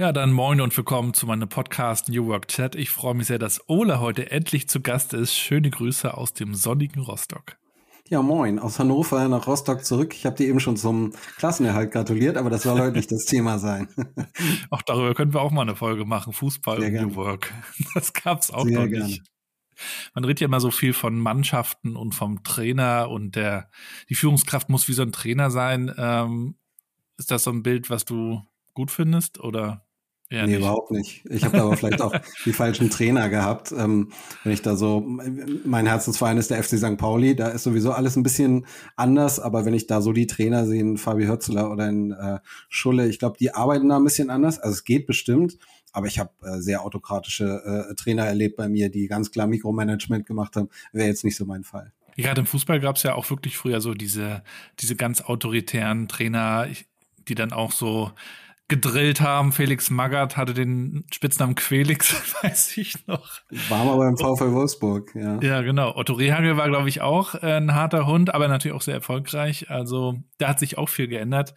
Ja, dann moin und willkommen zu meinem Podcast New Work Chat. Ich freue mich sehr, dass Ole heute endlich zu Gast ist. Schöne Grüße aus dem sonnigen Rostock. Ja, moin, aus Hannover nach Rostock zurück. Ich habe dir eben schon zum Klassenerhalt gratuliert, aber das soll heute nicht das Thema sein. auch darüber können wir auch mal eine Folge machen, Fußball sehr und. New Work. Das gab's auch sehr noch gerne. nicht. Man redet ja immer so viel von Mannschaften und vom Trainer und der die Führungskraft muss wie so ein Trainer sein. Ähm, ist das so ein Bild, was du gut findest oder ja, nee, nicht. überhaupt nicht. Ich habe aber vielleicht auch die falschen Trainer gehabt. Ähm, wenn ich da so, mein Herzensverein ist der FC St. Pauli, da ist sowieso alles ein bisschen anders, aber wenn ich da so die Trainer sehe, in Fabi Hörzler oder in äh, Schulle, ich glaube, die arbeiten da ein bisschen anders. Also es geht bestimmt, aber ich habe äh, sehr autokratische äh, Trainer erlebt bei mir, die ganz klar Mikromanagement gemacht haben. Wäre jetzt nicht so mein Fall. Gerade im Fußball gab es ja auch wirklich früher so diese, diese ganz autoritären Trainer, die dann auch so gedrillt haben. Felix Magath hatte den Spitznamen Quelix, weiß ich noch. War mal beim VfL Wolfsburg, ja. Ja, genau. Otto Rehagel war, glaube ich, auch äh, ein harter Hund, aber natürlich auch sehr erfolgreich. Also da hat sich auch viel geändert.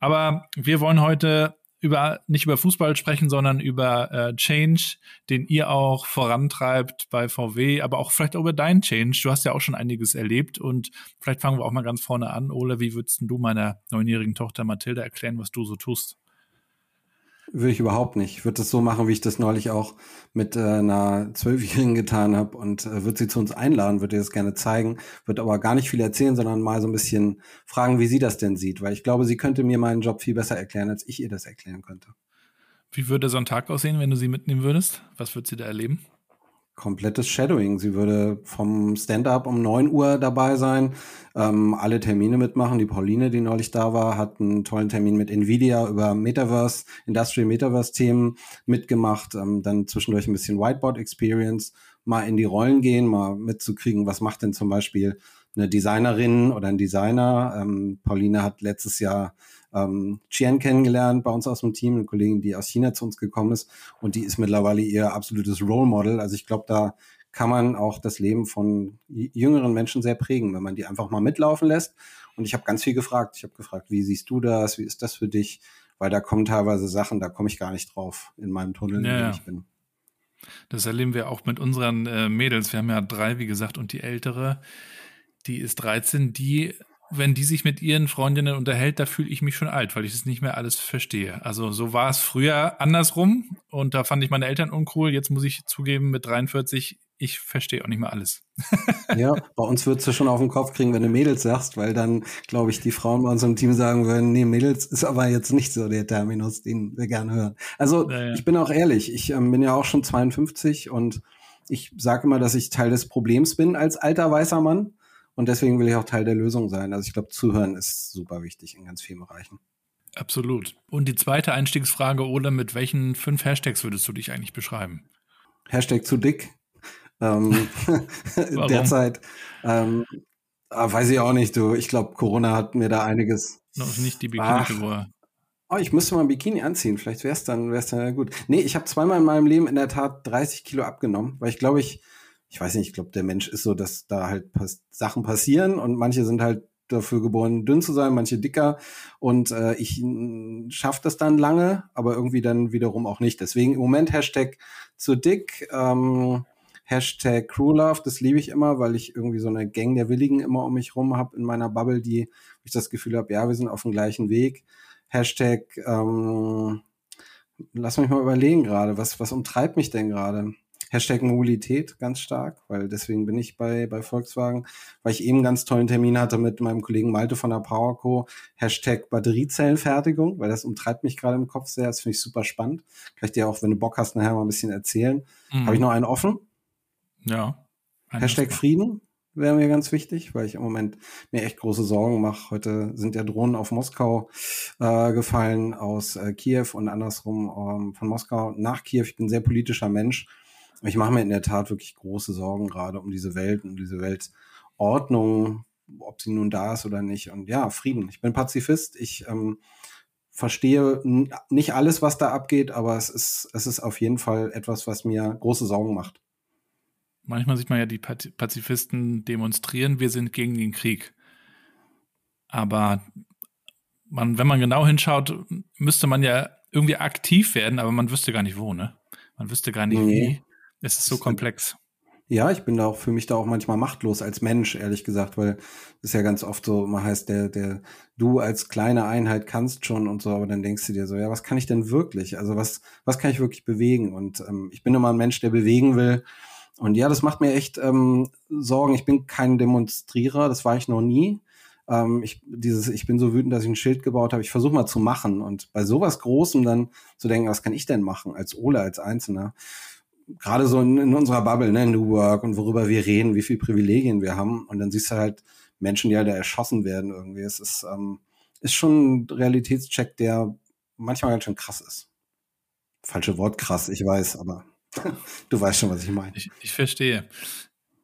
Aber wir wollen heute über nicht über Fußball sprechen, sondern über äh, Change, den ihr auch vorantreibt bei VW, aber auch vielleicht auch über deinen Change. Du hast ja auch schon einiges erlebt und vielleicht fangen wir auch mal ganz vorne an. Ole, wie würdest du meiner neunjährigen Tochter Mathilda erklären, was du so tust? Würde ich überhaupt nicht. Ich würde das so machen, wie ich das neulich auch mit äh, einer Zwölfjährigen getan habe und äh, würde sie zu uns einladen, würde ihr das gerne zeigen, würde aber gar nicht viel erzählen, sondern mal so ein bisschen fragen, wie sie das denn sieht, weil ich glaube, sie könnte mir meinen Job viel besser erklären, als ich ihr das erklären könnte. Wie würde so ein Tag aussehen, wenn du sie mitnehmen würdest? Was würde sie da erleben? Komplettes Shadowing. Sie würde vom Stand-up um neun Uhr dabei sein, ähm, alle Termine mitmachen. Die Pauline, die neulich da war, hat einen tollen Termin mit Nvidia über Metaverse, Industrial Metaverse-Themen mitgemacht. Ähm, dann zwischendurch ein bisschen Whiteboard Experience, mal in die Rollen gehen, mal mitzukriegen, was macht denn zum Beispiel eine Designerin oder ein Designer. Ähm, Pauline hat letztes Jahr ähm, Chien kennengelernt bei uns aus dem Team, eine Kollegin, die aus China zu uns gekommen ist und die ist mittlerweile ihr absolutes Role Model. Also ich glaube, da kann man auch das Leben von jüngeren Menschen sehr prägen, wenn man die einfach mal mitlaufen lässt. Und ich habe ganz viel gefragt. Ich habe gefragt, wie siehst du das? Wie ist das für dich? Weil da kommen teilweise Sachen, da komme ich gar nicht drauf in meinem Tunnel, ja, in dem ich bin. Das erleben wir auch mit unseren äh, Mädels. Wir haben ja drei, wie gesagt, und die ältere, die ist 13, die wenn die sich mit ihren Freundinnen unterhält, da fühle ich mich schon alt, weil ich es nicht mehr alles verstehe. Also so war es früher andersrum und da fand ich meine Eltern uncool. Jetzt muss ich zugeben, mit 43, ich verstehe auch nicht mehr alles. ja, bei uns würdest du schon auf den Kopf kriegen, wenn du Mädels sagst, weil dann, glaube ich, die Frauen bei unserem Team sagen würden, nee, Mädels ist aber jetzt nicht so der Terminus, den wir gerne hören. Also ja, ja. ich bin auch ehrlich, ich ähm, bin ja auch schon 52 und ich sage immer, dass ich Teil des Problems bin als alter weißer Mann. Und deswegen will ich auch Teil der Lösung sein. Also ich glaube, zuhören ist super wichtig in ganz vielen Bereichen. Absolut. Und die zweite Einstiegsfrage, Ole, mit welchen fünf Hashtags würdest du dich eigentlich beschreiben? Hashtag zu dick. Ähm, derzeit ähm, ah, weiß ich auch nicht, du. Ich glaube, Corona hat mir da einiges. Noch nicht die Bikini-Figur. Oh, ich müsste mal ein Bikini anziehen. Vielleicht wäre es dann, wär's dann gut. Nee, ich habe zweimal in meinem Leben in der Tat 30 Kilo abgenommen, weil ich glaube, ich ich weiß nicht, ich glaube, der Mensch ist so, dass da halt pass Sachen passieren und manche sind halt dafür geboren, dünn zu sein, manche dicker. Und äh, ich schaffe das dann lange, aber irgendwie dann wiederum auch nicht. Deswegen im Moment Hashtag zu dick, ähm, Hashtag Crewlove, das liebe ich immer, weil ich irgendwie so eine Gang der Willigen immer um mich rum habe in meiner Bubble, die ich das Gefühl habe, ja, wir sind auf dem gleichen Weg. Hashtag, ähm, lass mich mal überlegen gerade, was, was umtreibt mich denn gerade? Hashtag Mobilität ganz stark, weil deswegen bin ich bei, bei Volkswagen, weil ich eben einen ganz tollen Termin hatte mit meinem Kollegen Malte von der PowerCo. Hashtag Batteriezellenfertigung, weil das umtreibt mich gerade im Kopf sehr. Das finde ich super spannend. Kann ich dir auch, wenn du Bock hast, nachher mal ein bisschen erzählen. Mhm. Habe ich noch einen offen? Ja. Hashtag Frieden wäre mir ganz wichtig, weil ich im Moment mir echt große Sorgen mache. Heute sind ja Drohnen auf Moskau äh, gefallen aus äh, Kiew und andersrum ähm, von Moskau nach Kiew. Ich bin ein sehr politischer Mensch ich mache mir in der Tat wirklich große Sorgen gerade um diese Welt und diese Weltordnung, ob sie nun da ist oder nicht. Und ja, Frieden. Ich bin Pazifist. Ich ähm, verstehe nicht alles, was da abgeht, aber es ist, es ist auf jeden Fall etwas, was mir große Sorgen macht. Manchmal sieht man ja die Pazifisten demonstrieren, wir sind gegen den Krieg. Aber man, wenn man genau hinschaut, müsste man ja irgendwie aktiv werden, aber man wüsste gar nicht wo, ne? Man wüsste gar nicht nee. wie. Es ist so komplex. Ja, ich bin da auch für mich da auch manchmal machtlos als Mensch, ehrlich gesagt, weil es ja ganz oft so man heißt, der, der, du als kleine Einheit kannst schon und so, aber dann denkst du dir so, ja, was kann ich denn wirklich? Also was, was kann ich wirklich bewegen? Und ähm, ich bin immer ein Mensch, der bewegen will. Und ja, das macht mir echt ähm, Sorgen. Ich bin kein Demonstrierer, das war ich noch nie. Ähm, ich, dieses, ich bin so wütend, dass ich ein Schild gebaut habe. Ich versuche mal zu machen und bei sowas Großem dann zu denken, was kann ich denn machen als Ole, als Einzelner? Gerade so in, in, unserer Bubble, ne, New Work und worüber wir reden, wie viel Privilegien wir haben. Und dann siehst du halt Menschen, die halt erschossen werden irgendwie. Es ist, ähm, ist schon ein Realitätscheck, der manchmal ganz schön krass ist. Falsche Wort krass, ich weiß, aber du weißt schon, was ich meine. Ich, ich verstehe.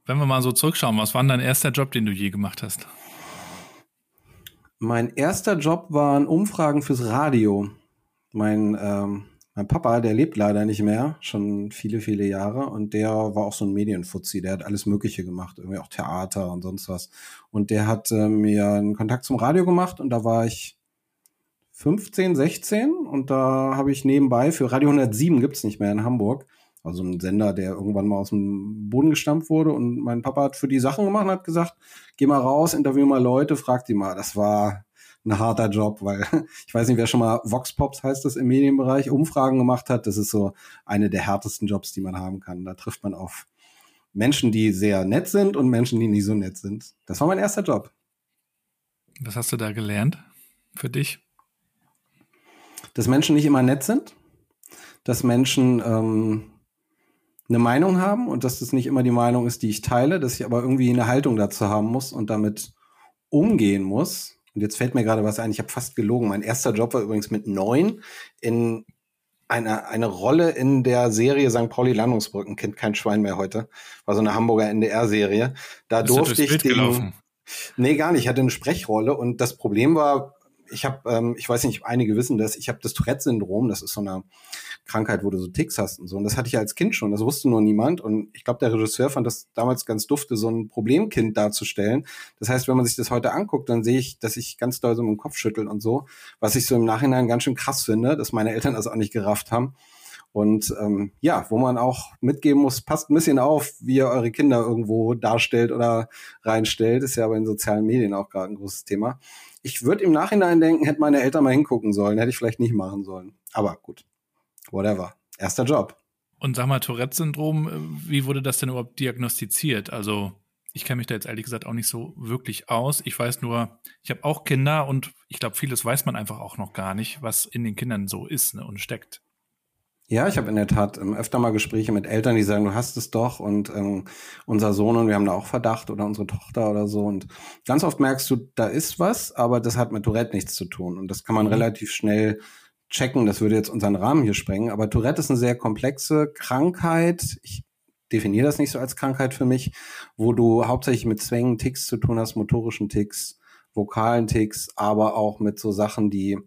Wenn wir mal so zurückschauen, was war denn dein erster Job, den du je gemacht hast? Mein erster Job waren Umfragen fürs Radio. Mein ähm, mein Papa, der lebt leider nicht mehr, schon viele, viele Jahre. Und der war auch so ein Medienfuzzi. Der hat alles Mögliche gemacht, irgendwie auch Theater und sonst was. Und der hat äh, mir einen Kontakt zum Radio gemacht und da war ich 15, 16 und da habe ich nebenbei für Radio 107 gibt's nicht mehr in Hamburg. Also ein Sender, der irgendwann mal aus dem Boden gestampft wurde. Und mein Papa hat für die Sachen gemacht und hat gesagt, geh mal raus, interview mal Leute, frag die mal. Das war ein harter Job, weil ich weiß nicht, wer schon mal Vox Pops heißt das im Medienbereich, Umfragen gemacht hat. Das ist so eine der härtesten Jobs, die man haben kann. Da trifft man auf Menschen, die sehr nett sind und Menschen, die nicht so nett sind. Das war mein erster Job. Was hast du da gelernt für dich? Dass Menschen nicht immer nett sind, dass Menschen ähm, eine Meinung haben und dass das nicht immer die Meinung ist, die ich teile, dass ich aber irgendwie eine Haltung dazu haben muss und damit umgehen muss und jetzt fällt mir gerade was ein, ich habe fast gelogen. Mein erster Job war übrigens mit neun in eine, eine Rolle in der Serie St. Pauli Landungsbrücken, kennt kein Schwein mehr heute. War so eine Hamburger NDR-Serie. Da Bist durfte ich den. Gelaufen? Nee, gar nicht. Ich hatte eine Sprechrolle und das Problem war, ich habe, ähm, ich weiß nicht, einige wissen das, ich habe das Tourette-Syndrom, das ist so eine Krankheit, wo du so Ticks hast und so. Und das hatte ich als Kind schon, das wusste nur niemand. Und ich glaube, der Regisseur fand das damals ganz dufte, so ein Problemkind darzustellen. Das heißt, wenn man sich das heute anguckt, dann sehe ich, dass ich ganz doll so mit dem Kopf schüttel und so, was ich so im Nachhinein ganz schön krass finde, dass meine Eltern das auch nicht gerafft haben. Und ähm, ja, wo man auch mitgeben muss, passt ein bisschen auf, wie ihr eure Kinder irgendwo darstellt oder reinstellt. Ist ja aber in sozialen Medien auch gerade ein großes Thema. Ich würde im Nachhinein denken, hätte meine Eltern mal hingucken sollen, hätte ich vielleicht nicht machen sollen. Aber gut, whatever. Erster Job. Und sag mal, Tourette-Syndrom, äh, wie wurde das denn überhaupt diagnostiziert? Also ich kenne mich da jetzt ehrlich gesagt auch nicht so wirklich aus. Ich weiß nur, ich habe auch Kinder und ich glaube, vieles weiß man einfach auch noch gar nicht, was in den Kindern so ist ne, und steckt. Ja, ich habe in der Tat ähm, öfter mal Gespräche mit Eltern, die sagen, du hast es doch und ähm, unser Sohn und wir haben da auch Verdacht oder unsere Tochter oder so. Und ganz oft merkst du, da ist was, aber das hat mit Tourette nichts zu tun. Und das kann man mhm. relativ schnell checken. Das würde jetzt unseren Rahmen hier sprengen. Aber Tourette ist eine sehr komplexe Krankheit. Ich definiere das nicht so als Krankheit für mich, wo du hauptsächlich mit Zwängen, Ticks zu tun hast, motorischen Ticks, vokalen Ticks, aber auch mit so Sachen, die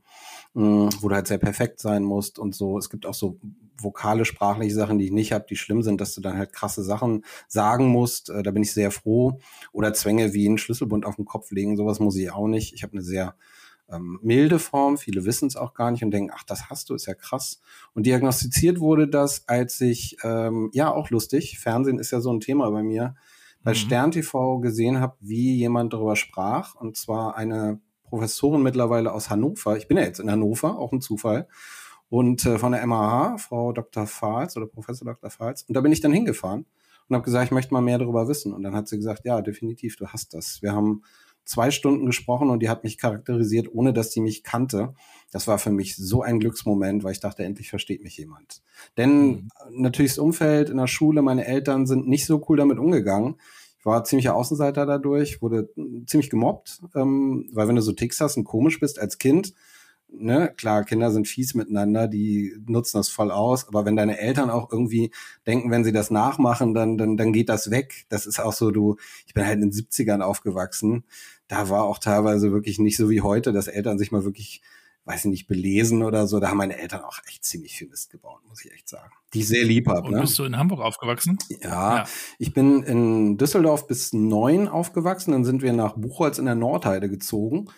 Mm, wo du halt sehr perfekt sein musst und so. Es gibt auch so vokale, sprachliche Sachen, die ich nicht habe, die schlimm sind, dass du dann halt krasse Sachen sagen musst. Äh, da bin ich sehr froh. Oder Zwänge wie einen Schlüsselbund auf den Kopf legen, sowas muss ich auch nicht. Ich habe eine sehr ähm, milde Form. Viele wissen es auch gar nicht und denken, ach, das hast du, ist ja krass. Und diagnostiziert wurde das, als ich, ähm, ja, auch lustig, Fernsehen ist ja so ein Thema bei mir, bei mhm. Stern TV gesehen habe, wie jemand darüber sprach. Und zwar eine Professorin mittlerweile aus Hannover. Ich bin ja jetzt in Hannover, auch ein Zufall. Und äh, von der MAH, Frau Dr. Fahls oder Professor Dr. Fahls. Und da bin ich dann hingefahren und habe gesagt, ich möchte mal mehr darüber wissen. Und dann hat sie gesagt, ja, definitiv, du hast das. Wir haben zwei Stunden gesprochen und die hat mich charakterisiert, ohne dass sie mich kannte. Das war für mich so ein Glücksmoment, weil ich dachte, endlich versteht mich jemand. Denn mhm. natürlich das Umfeld in der Schule, meine Eltern sind nicht so cool damit umgegangen war ziemlicher Außenseiter dadurch, wurde ziemlich gemobbt, ähm, weil wenn du so Ticks hast und komisch bist als Kind, ne, klar, Kinder sind fies miteinander, die nutzen das voll aus, aber wenn deine Eltern auch irgendwie denken, wenn sie das nachmachen, dann, dann, dann geht das weg. Das ist auch so, du, ich bin halt in den 70ern aufgewachsen. Da war auch teilweise wirklich nicht so wie heute, dass Eltern sich mal wirklich weiß ich nicht, belesen oder so. Da haben meine Eltern auch echt ziemlich viel Mist gebaut, muss ich echt sagen. Die ich sehr lieb habe. Und ne? bist du in Hamburg aufgewachsen? Ja, ja, ich bin in Düsseldorf bis neun aufgewachsen. Dann sind wir nach Buchholz in der Nordheide gezogen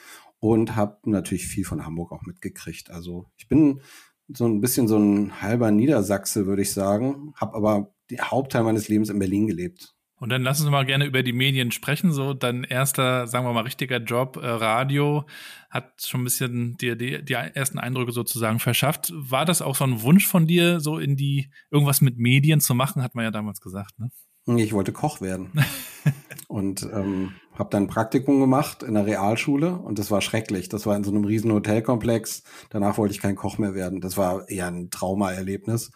und habe natürlich viel von Hamburg auch mitgekriegt. Also ich bin so ein bisschen so ein halber Niedersachse, würde ich sagen. Habe aber die Hauptteil meines Lebens in Berlin gelebt. Und dann lassen Sie mal gerne über die Medien sprechen. So dein erster, sagen wir mal, richtiger Job, äh, Radio, hat schon ein bisschen dir die, die ersten Eindrücke sozusagen verschafft. War das auch so ein Wunsch von dir, so in die irgendwas mit Medien zu machen, hat man ja damals gesagt, ne? Ich wollte Koch werden. und ähm, habe dann ein Praktikum gemacht in der Realschule und das war schrecklich. Das war in so einem riesen Hotelkomplex. Danach wollte ich kein Koch mehr werden. Das war eher ein Traumaerlebnis.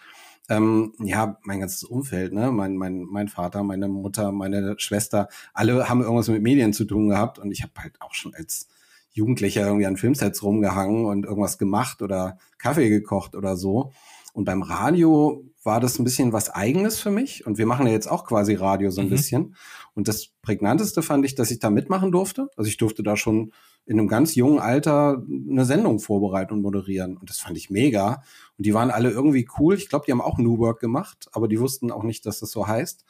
Ähm, ja, mein ganzes Umfeld, ne? Mein, mein, mein Vater, meine Mutter, meine Schwester, alle haben irgendwas mit Medien zu tun gehabt und ich habe halt auch schon als Jugendlicher irgendwie an Filmsets rumgehangen und irgendwas gemacht oder Kaffee gekocht oder so. Und beim Radio war das ein bisschen was Eigenes für mich. Und wir machen ja jetzt auch quasi Radio so ein mhm. bisschen. Und das Prägnanteste fand ich, dass ich da mitmachen durfte. Also ich durfte da schon in einem ganz jungen Alter eine Sendung vorbereiten und moderieren. Und das fand ich mega. Und die waren alle irgendwie cool. Ich glaube, die haben auch New Work gemacht, aber die wussten auch nicht, dass das so heißt.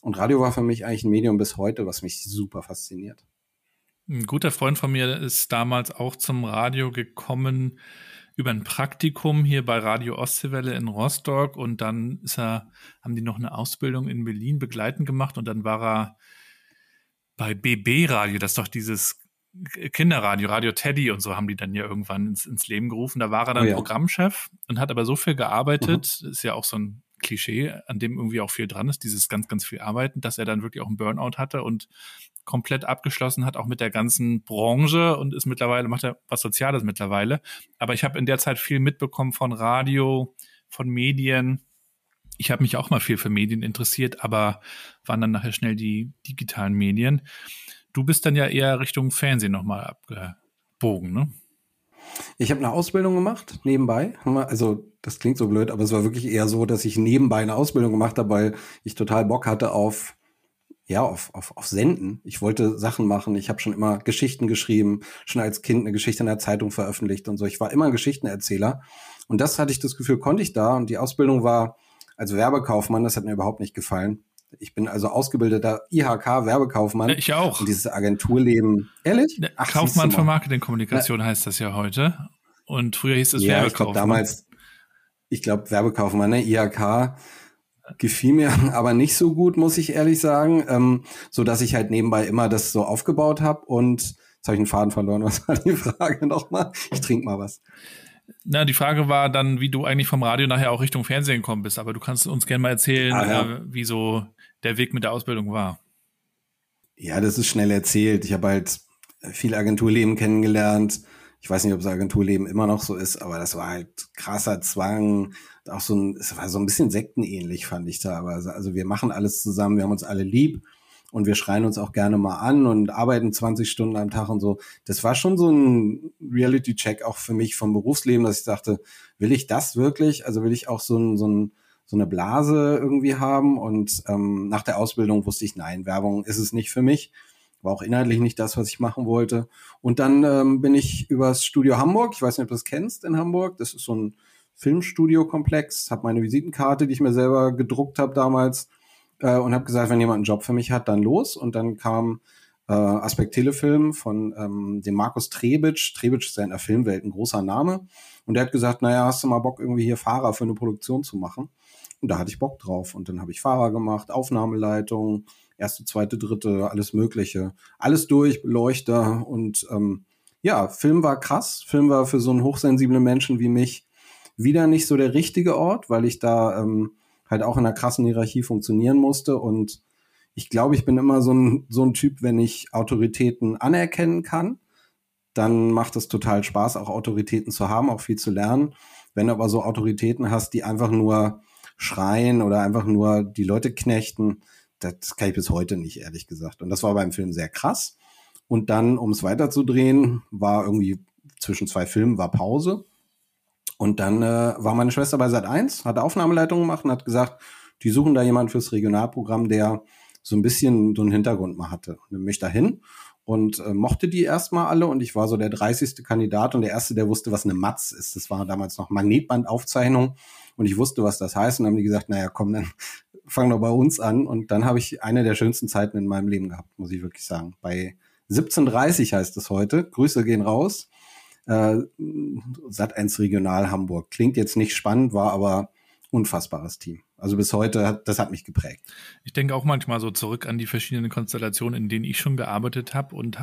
Und Radio war für mich eigentlich ein Medium bis heute, was mich super fasziniert. Ein guter Freund von mir ist damals auch zum Radio gekommen über ein Praktikum hier bei Radio Ostseewelle in Rostock und dann ist er, haben die noch eine Ausbildung in Berlin begleitend gemacht und dann war er bei BB Radio, das ist doch dieses Kinderradio, Radio Teddy und so haben die dann ja irgendwann ins, ins Leben gerufen. Da war er dann oh ja. Programmchef und hat aber so viel gearbeitet, mhm. ist ja auch so ein Klischee, an dem irgendwie auch viel dran ist, dieses ganz, ganz viel Arbeiten, dass er dann wirklich auch einen Burnout hatte und komplett abgeschlossen hat, auch mit der ganzen Branche und ist mittlerweile, macht er was Soziales mittlerweile. Aber ich habe in der Zeit viel mitbekommen von Radio, von Medien. Ich habe mich auch mal viel für Medien interessiert, aber waren dann nachher schnell die digitalen Medien. Du bist dann ja eher Richtung Fernsehen nochmal abgebogen, ne? Ich habe eine Ausbildung gemacht, nebenbei. Also das klingt so blöd, aber es war wirklich eher so, dass ich nebenbei eine Ausbildung gemacht habe, weil ich total Bock hatte auf ja, auf, auf, auf Senden. Ich wollte Sachen machen. Ich habe schon immer Geschichten geschrieben, schon als Kind eine Geschichte in der Zeitung veröffentlicht und so. Ich war immer ein Geschichtenerzähler. Und das hatte ich das Gefühl, konnte ich da. Und die Ausbildung war als Werbekaufmann, das hat mir überhaupt nicht gefallen. Ich bin also ausgebildeter IHK-Werbekaufmann. Ich auch. Und dieses Agenturleben. Ehrlich? Ach, Kaufmann für Marketingkommunikation Na, heißt das ja heute. Und früher hieß es ja, Werbekaufmann. Ich glaube damals, ich glaube Werbekaufmann, ne? IHK gefiel mir aber nicht so gut, muss ich ehrlich sagen, ähm, so dass ich halt nebenbei immer das so aufgebaut habe und jetzt habe ich einen Faden verloren. Was war die Frage nochmal? Ich trinke mal was. Na, die Frage war dann, wie du eigentlich vom Radio nachher auch Richtung Fernsehen gekommen bist. Aber du kannst uns gerne mal erzählen, ah, ja. äh, wie so der Weg mit der Ausbildung war. Ja, das ist schnell erzählt. Ich habe halt viel Agenturleben kennengelernt. Ich weiß nicht, ob das Agenturleben immer noch so ist, aber das war halt krasser Zwang. Auch so ein, es war so ein bisschen sektenähnlich, fand ich da. Aber also wir machen alles zusammen, wir haben uns alle lieb und wir schreien uns auch gerne mal an und arbeiten 20 Stunden am Tag und so. Das war schon so ein Reality-Check auch für mich vom Berufsleben, dass ich dachte, will ich das wirklich? Also will ich auch so ein, so ein so eine Blase irgendwie haben. Und ähm, nach der Ausbildung wusste ich, nein, Werbung ist es nicht für mich. War auch inhaltlich nicht das, was ich machen wollte. Und dann ähm, bin ich übers Studio Hamburg, ich weiß nicht, ob du das kennst in Hamburg, das ist so ein Filmstudio-Komplex, habe meine Visitenkarte, die ich mir selber gedruckt habe damals, äh, und habe gesagt, wenn jemand einen Job für mich hat, dann los. Und dann kam äh, Aspekt Telefilm von ähm, dem Markus Trebitsch. Trebitsch ist ja in der Filmwelt ein großer Name. Und der hat gesagt, naja, hast du mal Bock, irgendwie hier Fahrer für eine Produktion zu machen? Und da hatte ich Bock drauf. Und dann habe ich Fahrer gemacht, Aufnahmeleitung, erste, zweite, dritte, alles Mögliche. Alles durch, Beleuchter und ähm, ja, Film war krass. Film war für so einen hochsensiblen Menschen wie mich wieder nicht so der richtige Ort, weil ich da ähm, halt auch in einer krassen Hierarchie funktionieren musste. Und ich glaube, ich bin immer so ein, so ein Typ, wenn ich Autoritäten anerkennen kann, dann macht es total Spaß, auch Autoritäten zu haben, auch viel zu lernen. Wenn du aber so Autoritäten hast, die einfach nur schreien oder einfach nur die Leute knechten, das kann ich bis heute nicht, ehrlich gesagt. Und das war beim Film sehr krass. Und dann, um es weiterzudrehen, war irgendwie zwischen zwei Filmen war Pause. Und dann äh, war meine Schwester bei Sat 1, hat Aufnahmeleitung gemacht und hat gesagt, die suchen da jemanden fürs Regionalprogramm, der so ein bisschen so einen Hintergrund mal hatte. Und dann bin ich dahin und äh, mochte die erstmal alle und ich war so der 30. Kandidat und der erste, der wusste, was eine Matz ist. Das war damals noch Magnetbandaufzeichnung und ich wusste, was das heißt und dann haben die gesagt, naja, komm, dann fang doch bei uns an und dann habe ich eine der schönsten Zeiten in meinem Leben gehabt, muss ich wirklich sagen. Bei 17.30 heißt es heute. Grüße gehen raus. äh, Sat 1 Regional Hamburg. Klingt jetzt nicht spannend, war aber unfassbares Team. Also bis heute, hat, das hat mich geprägt. Ich denke auch manchmal so zurück an die verschiedenen Konstellationen, in denen ich schon gearbeitet habe und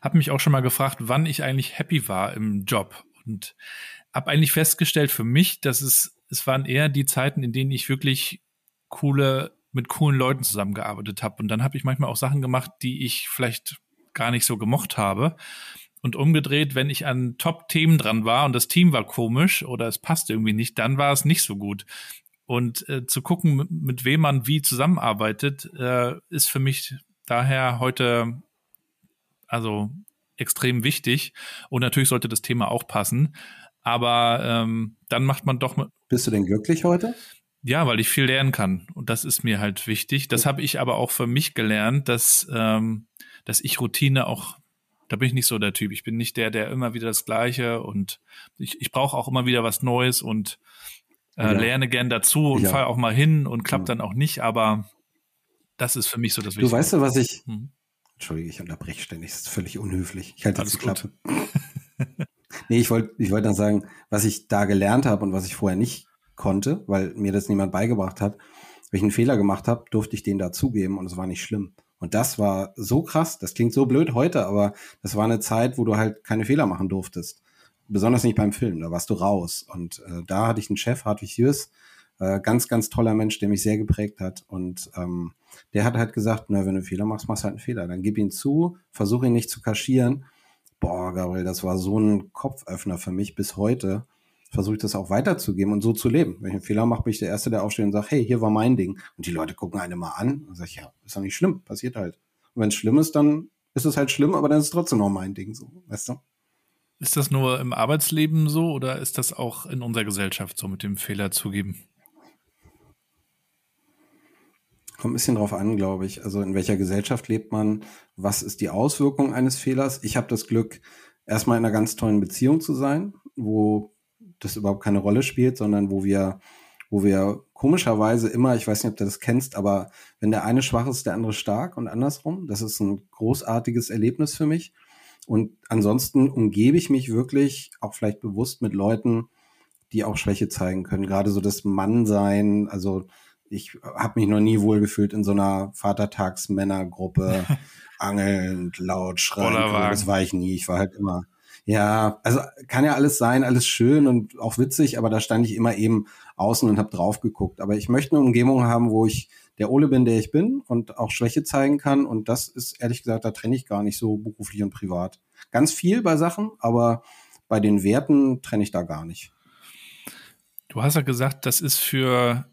habe mich auch schon mal gefragt, wann ich eigentlich happy war im Job. Und habe eigentlich festgestellt für mich, dass es, es waren eher die Zeiten, in denen ich wirklich coole, mit coolen Leuten zusammengearbeitet habe. Und dann habe ich manchmal auch Sachen gemacht, die ich vielleicht gar nicht so gemocht habe. Und umgedreht, wenn ich an Top-Themen dran war und das Team war komisch oder es passte irgendwie nicht, dann war es nicht so gut. Und äh, zu gucken, mit, mit, wem man wie zusammenarbeitet, äh, ist für mich daher heute also extrem wichtig. Und natürlich sollte das Thema auch passen. Aber ähm, dann macht man doch. Bist du denn glücklich heute? Ja, weil ich viel lernen kann. Und das ist mir halt wichtig. Das habe ich aber auch für mich gelernt, dass, ähm, dass ich Routine auch, da bin ich nicht so der Typ. Ich bin nicht der, der immer wieder das Gleiche und ich, ich brauche auch immer wieder was Neues und äh, ja. lerne gern dazu und ja. fahre auch mal hin und klappt ja. dann auch nicht, aber das ist für mich so das Wichtigste. Du weißt du, was ich. Hm. Entschuldige, ich unterbreche ständig, das ist völlig unhöflich. Ich halte jetzt die Klappe. nee, ich wollte ich wollte dann sagen, was ich da gelernt habe und was ich vorher nicht konnte, weil mir das niemand beigebracht hat. Wenn ich einen Fehler gemacht habe, durfte ich den dazugeben und es war nicht schlimm. Und das war so krass, das klingt so blöd heute, aber das war eine Zeit, wo du halt keine Fehler machen durftest. Besonders nicht beim Film, da warst du raus. Und äh, da hatte ich einen Chef, Hartwig Jürs, äh, ganz, ganz toller Mensch, der mich sehr geprägt hat. Und ähm, der hat halt gesagt, na, wenn du einen Fehler machst, machst du halt einen Fehler. Dann gib ihn zu, versuch ihn nicht zu kaschieren. Boah, Gabriel, das war so ein Kopföffner für mich bis heute versuche ich das auch weiterzugeben und so zu leben. Wenn ich einen Fehler mache, bin ich der Erste, der aufsteht und sagt, hey, hier war mein Ding. Und die Leute gucken eine mal an und sage ich, ja, ist doch nicht schlimm, passiert halt. Und wenn es schlimm ist, dann ist es halt schlimm, aber dann ist es trotzdem noch mein Ding, so, weißt du? Ist das nur im Arbeitsleben so oder ist das auch in unserer Gesellschaft so mit dem Fehler zugeben? Kommt ein bisschen drauf an, glaube ich. Also in welcher Gesellschaft lebt man? Was ist die Auswirkung eines Fehlers? Ich habe das Glück, erstmal in einer ganz tollen Beziehung zu sein, wo das überhaupt keine Rolle spielt, sondern wo wir, wo wir komischerweise immer, ich weiß nicht, ob du das kennst, aber wenn der eine schwach ist, der andere stark und andersrum. Das ist ein großartiges Erlebnis für mich. Und ansonsten umgebe ich mich wirklich auch vielleicht bewusst mit Leuten, die auch Schwäche zeigen können. Gerade so das Mannsein, also ich habe mich noch nie wohlgefühlt in so einer Vatertagsmännergruppe, angelnd, laut, schreien. Das war ich nie. Ich war halt immer ja, also kann ja alles sein, alles schön und auch witzig, aber da stand ich immer eben außen und habe drauf geguckt. Aber ich möchte eine Umgebung haben, wo ich der Ole bin, der ich bin und auch Schwäche zeigen kann. Und das ist ehrlich gesagt, da trenne ich gar nicht so beruflich und privat. Ganz viel bei Sachen, aber bei den Werten trenne ich da gar nicht. Du hast ja gesagt, das ist für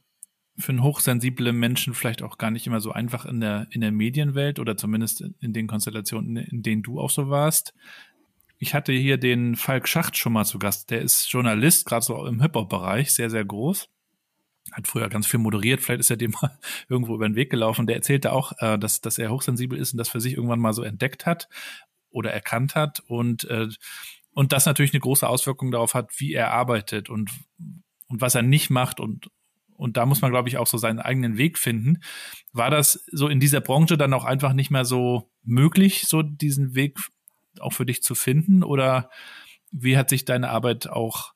für einen hochsensiblen Menschen vielleicht auch gar nicht immer so einfach in der, in der Medienwelt oder zumindest in den Konstellationen, in denen du auch so warst. Ich hatte hier den Falk Schacht schon mal zu Gast. Der ist Journalist, gerade so im Hip-Hop-Bereich, sehr, sehr groß. Hat früher ganz viel moderiert, vielleicht ist er dem mal irgendwo über den Weg gelaufen. Der erzählte auch, äh, dass, dass er hochsensibel ist und das für sich irgendwann mal so entdeckt hat oder erkannt hat und, äh, und das natürlich eine große Auswirkung darauf hat, wie er arbeitet und, und was er nicht macht und, und da muss man, glaube ich, auch so seinen eigenen Weg finden. War das so in dieser Branche dann auch einfach nicht mehr so möglich, so diesen Weg auch für dich zu finden? Oder wie hat sich deine Arbeit auch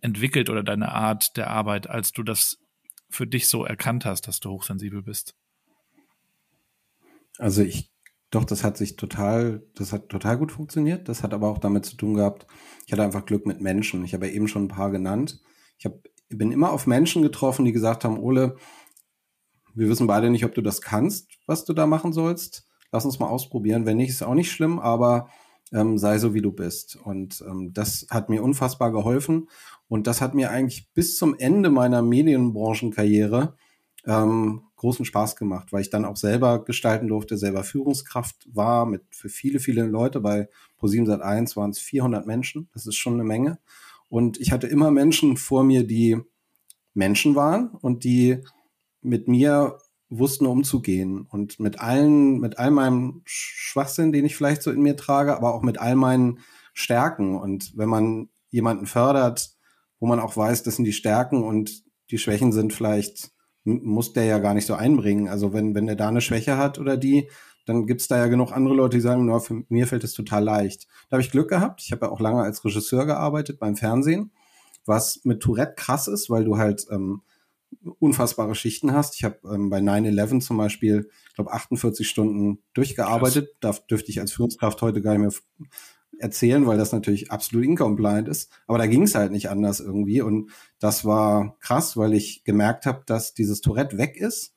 entwickelt oder deine Art der Arbeit, als du das für dich so erkannt hast, dass du hochsensibel bist? Also ich, doch, das hat sich total, das hat total gut funktioniert. Das hat aber auch damit zu tun gehabt, ich hatte einfach Glück mit Menschen. Ich habe ja eben schon ein paar genannt. Ich habe, bin immer auf Menschen getroffen, die gesagt haben, Ole, wir wissen beide nicht, ob du das kannst, was du da machen sollst lass uns mal ausprobieren. Wenn nicht, ist auch nicht schlimm, aber ähm, sei so, wie du bist. Und ähm, das hat mir unfassbar geholfen. Und das hat mir eigentlich bis zum Ende meiner Medienbranchenkarriere ähm, großen Spaß gemacht, weil ich dann auch selber gestalten durfte, selber Führungskraft war mit für viele, viele Leute. Bei ProSieben Sat 1 waren es 400 Menschen. Das ist schon eine Menge. Und ich hatte immer Menschen vor mir, die Menschen waren und die mit mir wussten umzugehen und mit allen, mit all meinem Schwachsinn, den ich vielleicht so in mir trage, aber auch mit all meinen Stärken. Und wenn man jemanden fördert, wo man auch weiß, das sind die Stärken und die Schwächen sind vielleicht, muss der ja gar nicht so einbringen. Also wenn, wenn der da eine Schwäche hat oder die, dann gibt's da ja genug andere Leute, die sagen, no, für mir fällt es total leicht. Da habe ich Glück gehabt. Ich habe ja auch lange als Regisseur gearbeitet beim Fernsehen, was mit Tourette krass ist, weil du halt ähm, unfassbare Schichten hast. Ich habe ähm, bei 9-11 zum Beispiel, ich glaube, 48 Stunden durchgearbeitet. Da dürfte ich als Führungskraft heute gar nicht mehr erzählen, weil das natürlich absolut incompliant ist. Aber da ging es halt nicht anders irgendwie. Und das war krass, weil ich gemerkt habe, dass dieses Tourette weg ist,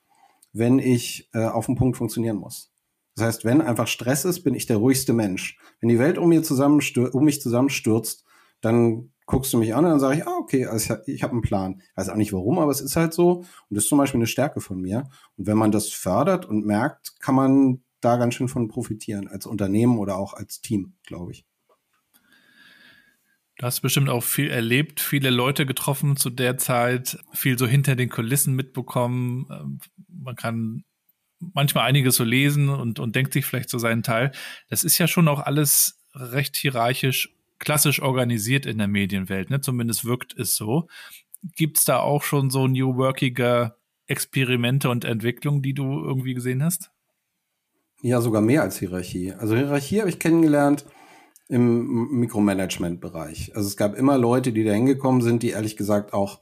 wenn ich äh, auf dem Punkt funktionieren muss. Das heißt, wenn einfach Stress ist, bin ich der ruhigste Mensch. Wenn die Welt um, mir um mich zusammenstürzt, dann guckst du mich an und dann sage ich, ah, okay, also ich, habe einen Plan. Ich weiß auch nicht warum, aber es ist halt so. Und das ist zum Beispiel eine Stärke von mir. Und wenn man das fördert und merkt, kann man da ganz schön von profitieren, als Unternehmen oder auch als Team, glaube ich. Du hast bestimmt auch viel erlebt, viele Leute getroffen zu der Zeit, viel so hinter den Kulissen mitbekommen. Ähm, man kann manchmal einiges so lesen und, und denkt sich vielleicht so seinen Teil. Das ist ja schon auch alles recht hierarchisch, klassisch organisiert in der Medienwelt, ne? Zumindest wirkt es so. Gibt es da auch schon so New Workige Experimente und Entwicklungen, die du irgendwie gesehen hast? Ja, sogar mehr als Hierarchie. Also Hierarchie habe ich kennengelernt im Mikromanagement-Bereich. Also es gab immer Leute, die da hingekommen sind, die ehrlich gesagt auch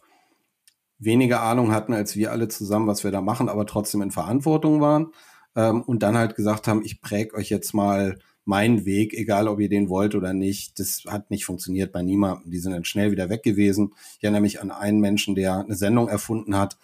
weniger Ahnung hatten als wir alle zusammen, was wir da machen, aber trotzdem in Verantwortung waren ähm, und dann halt gesagt haben, ich präge euch jetzt mal meinen Weg, egal ob ihr den wollt oder nicht. Das hat nicht funktioniert bei niemandem. Die sind dann schnell wieder weg gewesen. Ich erinnere mich an einen Menschen, der eine Sendung erfunden hat,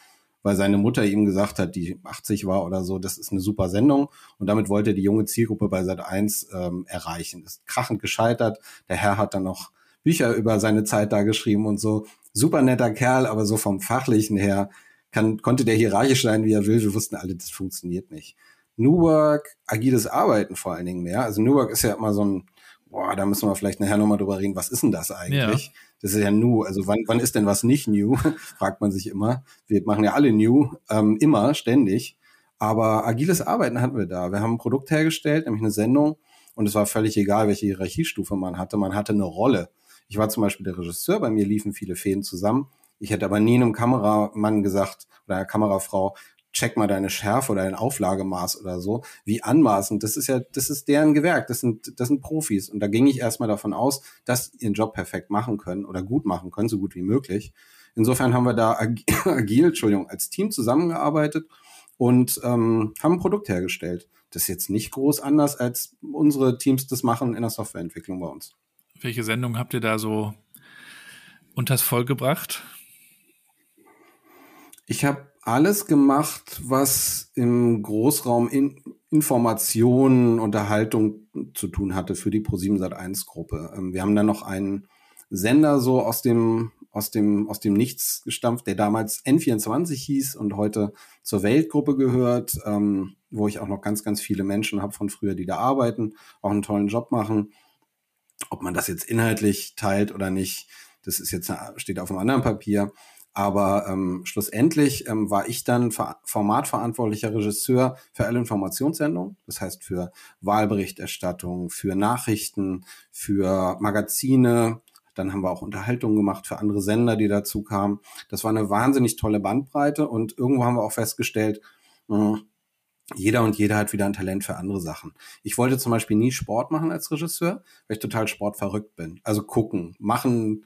weil seine Mutter ihm gesagt hat, die 80 war oder so, das ist eine super Sendung. Und damit wollte er die junge Zielgruppe bei Sat 1 ähm, erreichen. Ist krachend gescheitert. Der Herr hat dann noch Bücher über seine Zeit da geschrieben und so. Super netter Kerl, aber so vom Fachlichen her kann, konnte der hierarchisch sein, wie er will. Wir wussten alle, das funktioniert nicht. New Work, agiles Arbeiten vor allen Dingen mehr. Also New Work ist ja immer so ein, boah, da müssen wir vielleicht nachher nochmal drüber reden, was ist denn das eigentlich? Ja. Das ist ja new. Also wann, wann ist denn was nicht new? Fragt man sich immer. Wir machen ja alle new, ähm, immer, ständig. Aber agiles Arbeiten hatten wir da. Wir haben ein Produkt hergestellt, nämlich eine Sendung. Und es war völlig egal, welche Hierarchiestufe man hatte. Man hatte eine Rolle. Ich war zum Beispiel der Regisseur, bei mir liefen viele Fäden zusammen. Ich hätte aber nie einem Kameramann gesagt oder einer Kamerafrau, check mal deine Schärfe oder dein Auflagemaß oder so. Wie anmaßend. Das ist ja, das ist deren Gewerk. Das sind, das sind Profis. Und da ging ich erstmal davon aus, dass sie ihren Job perfekt machen können oder gut machen können, so gut wie möglich. Insofern haben wir da agil, Entschuldigung, als Team zusammengearbeitet und ähm, haben ein Produkt hergestellt. Das ist jetzt nicht groß anders, als unsere Teams das machen in der Softwareentwicklung bei uns. Welche Sendung habt ihr da so unters Volk gebracht? Ich habe alles gemacht, was im Großraum in Informationen, Unterhaltung zu tun hatte für die Pro7 Sat1 Gruppe. Ähm, wir haben dann noch einen Sender so aus dem aus dem aus dem Nichts gestampft, der damals N24 hieß und heute zur Weltgruppe gehört, ähm, wo ich auch noch ganz ganz viele Menschen habe von früher, die da arbeiten, auch einen tollen Job machen. Ob man das jetzt inhaltlich teilt oder nicht, das ist jetzt steht auf einem anderen Papier. Aber ähm, schlussendlich ähm, war ich dann formatverantwortlicher Regisseur für alle Informationssendungen, das heißt für Wahlberichterstattung, für Nachrichten, für Magazine. Dann haben wir auch Unterhaltungen gemacht für andere Sender, die dazu kamen. Das war eine wahnsinnig tolle Bandbreite und irgendwo haben wir auch festgestellt, mh, hm, jeder und jeder hat wieder ein Talent für andere Sachen. Ich wollte zum Beispiel nie Sport machen als Regisseur, weil ich total sportverrückt bin. Also gucken, machen,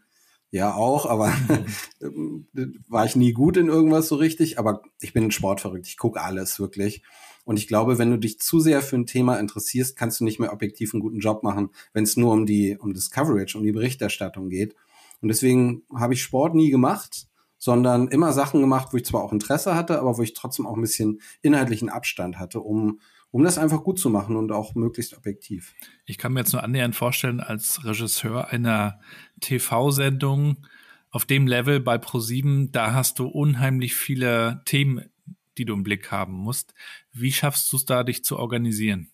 ja auch, aber war ich nie gut in irgendwas so richtig. Aber ich bin ein Sportverrückt. Ich gucke alles wirklich. Und ich glaube, wenn du dich zu sehr für ein Thema interessierst, kannst du nicht mehr objektiv einen guten Job machen, wenn es nur um die, um das Coverage, um die Berichterstattung geht. Und deswegen habe ich Sport nie gemacht, sondern immer Sachen gemacht, wo ich zwar auch Interesse hatte, aber wo ich trotzdem auch ein bisschen inhaltlichen Abstand hatte, um um das einfach gut zu machen und auch möglichst objektiv. Ich kann mir jetzt nur annähernd vorstellen, als Regisseur einer TV-Sendung auf dem Level bei ProSieben, da hast du unheimlich viele Themen, die du im Blick haben musst. Wie schaffst du es da, dich zu organisieren?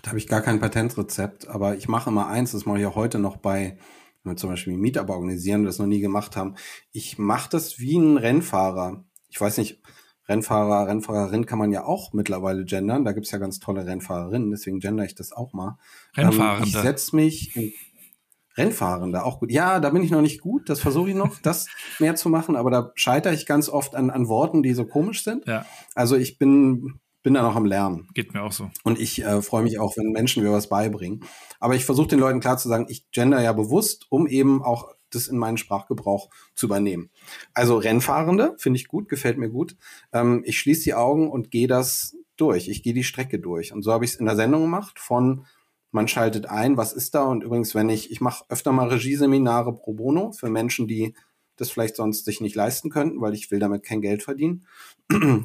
Da habe ich gar kein Patentrezept, aber ich mache immer eins, das mache ich auch heute noch bei, wenn wir zum Beispiel Meetup organisieren, das noch nie gemacht haben. Ich mache das wie ein Rennfahrer. Ich weiß nicht, Rennfahrer, Rennfahrerin kann man ja auch mittlerweile gendern. Da gibt's ja ganz tolle Rennfahrerinnen, deswegen gender ich das auch mal. Rennfahrende. Ähm, ich setze mich in Rennfahrende, auch gut. Ja, da bin ich noch nicht gut, das versuche ich noch, das mehr zu machen, aber da scheitere ich ganz oft an, an Worten, die so komisch sind. Ja. Also ich bin bin da noch am Lernen. Geht mir auch so. Und ich äh, freue mich auch, wenn Menschen mir was beibringen. Aber ich versuche den Leuten klar zu sagen, ich gender ja bewusst, um eben auch das in meinen Sprachgebrauch zu übernehmen. Also Rennfahrende finde ich gut, gefällt mir gut. Ähm, ich schließe die Augen und gehe das durch. Ich gehe die Strecke durch. Und so habe ich es in der Sendung gemacht von man schaltet ein, was ist da? Und übrigens, wenn ich, ich mache öfter mal Regieseminare pro bono für Menschen, die das vielleicht sonst sich nicht leisten könnten, weil ich will damit kein Geld verdienen.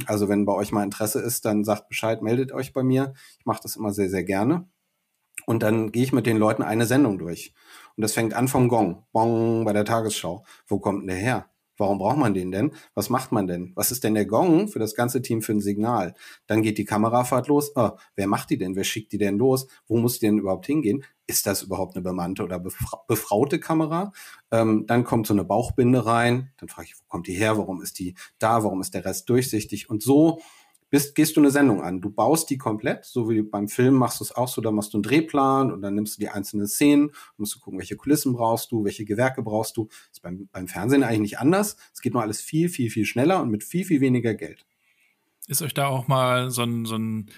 Also wenn bei euch mal Interesse ist, dann sagt Bescheid, meldet euch bei mir. Ich mache das immer sehr, sehr gerne. Und dann gehe ich mit den Leuten eine Sendung durch. Und das fängt an vom Gong, Bong bei der Tagesschau. Wo kommt denn der her? Warum braucht man den denn? Was macht man denn? Was ist denn der Gong für das ganze Team für ein Signal? Dann geht die Kamerafahrt los. Oh, wer macht die denn? Wer schickt die denn los? Wo muss die denn überhaupt hingehen? Ist das überhaupt eine bemannte oder befra befraute Kamera? Ähm, dann kommt so eine Bauchbinde rein. Dann frage ich, wo kommt die her? Warum ist die da? Warum ist der Rest durchsichtig? Und so bist, gehst du eine Sendung an. Du baust die komplett, so wie beim Film machst du es auch so, da machst du einen Drehplan und dann nimmst du die einzelnen Szenen, musst du gucken, welche Kulissen brauchst du, welche Gewerke brauchst du. Das ist beim, beim Fernsehen eigentlich nicht anders. Es geht nur alles viel, viel, viel schneller und mit viel, viel weniger Geld. Ist euch da auch mal so ein, so ein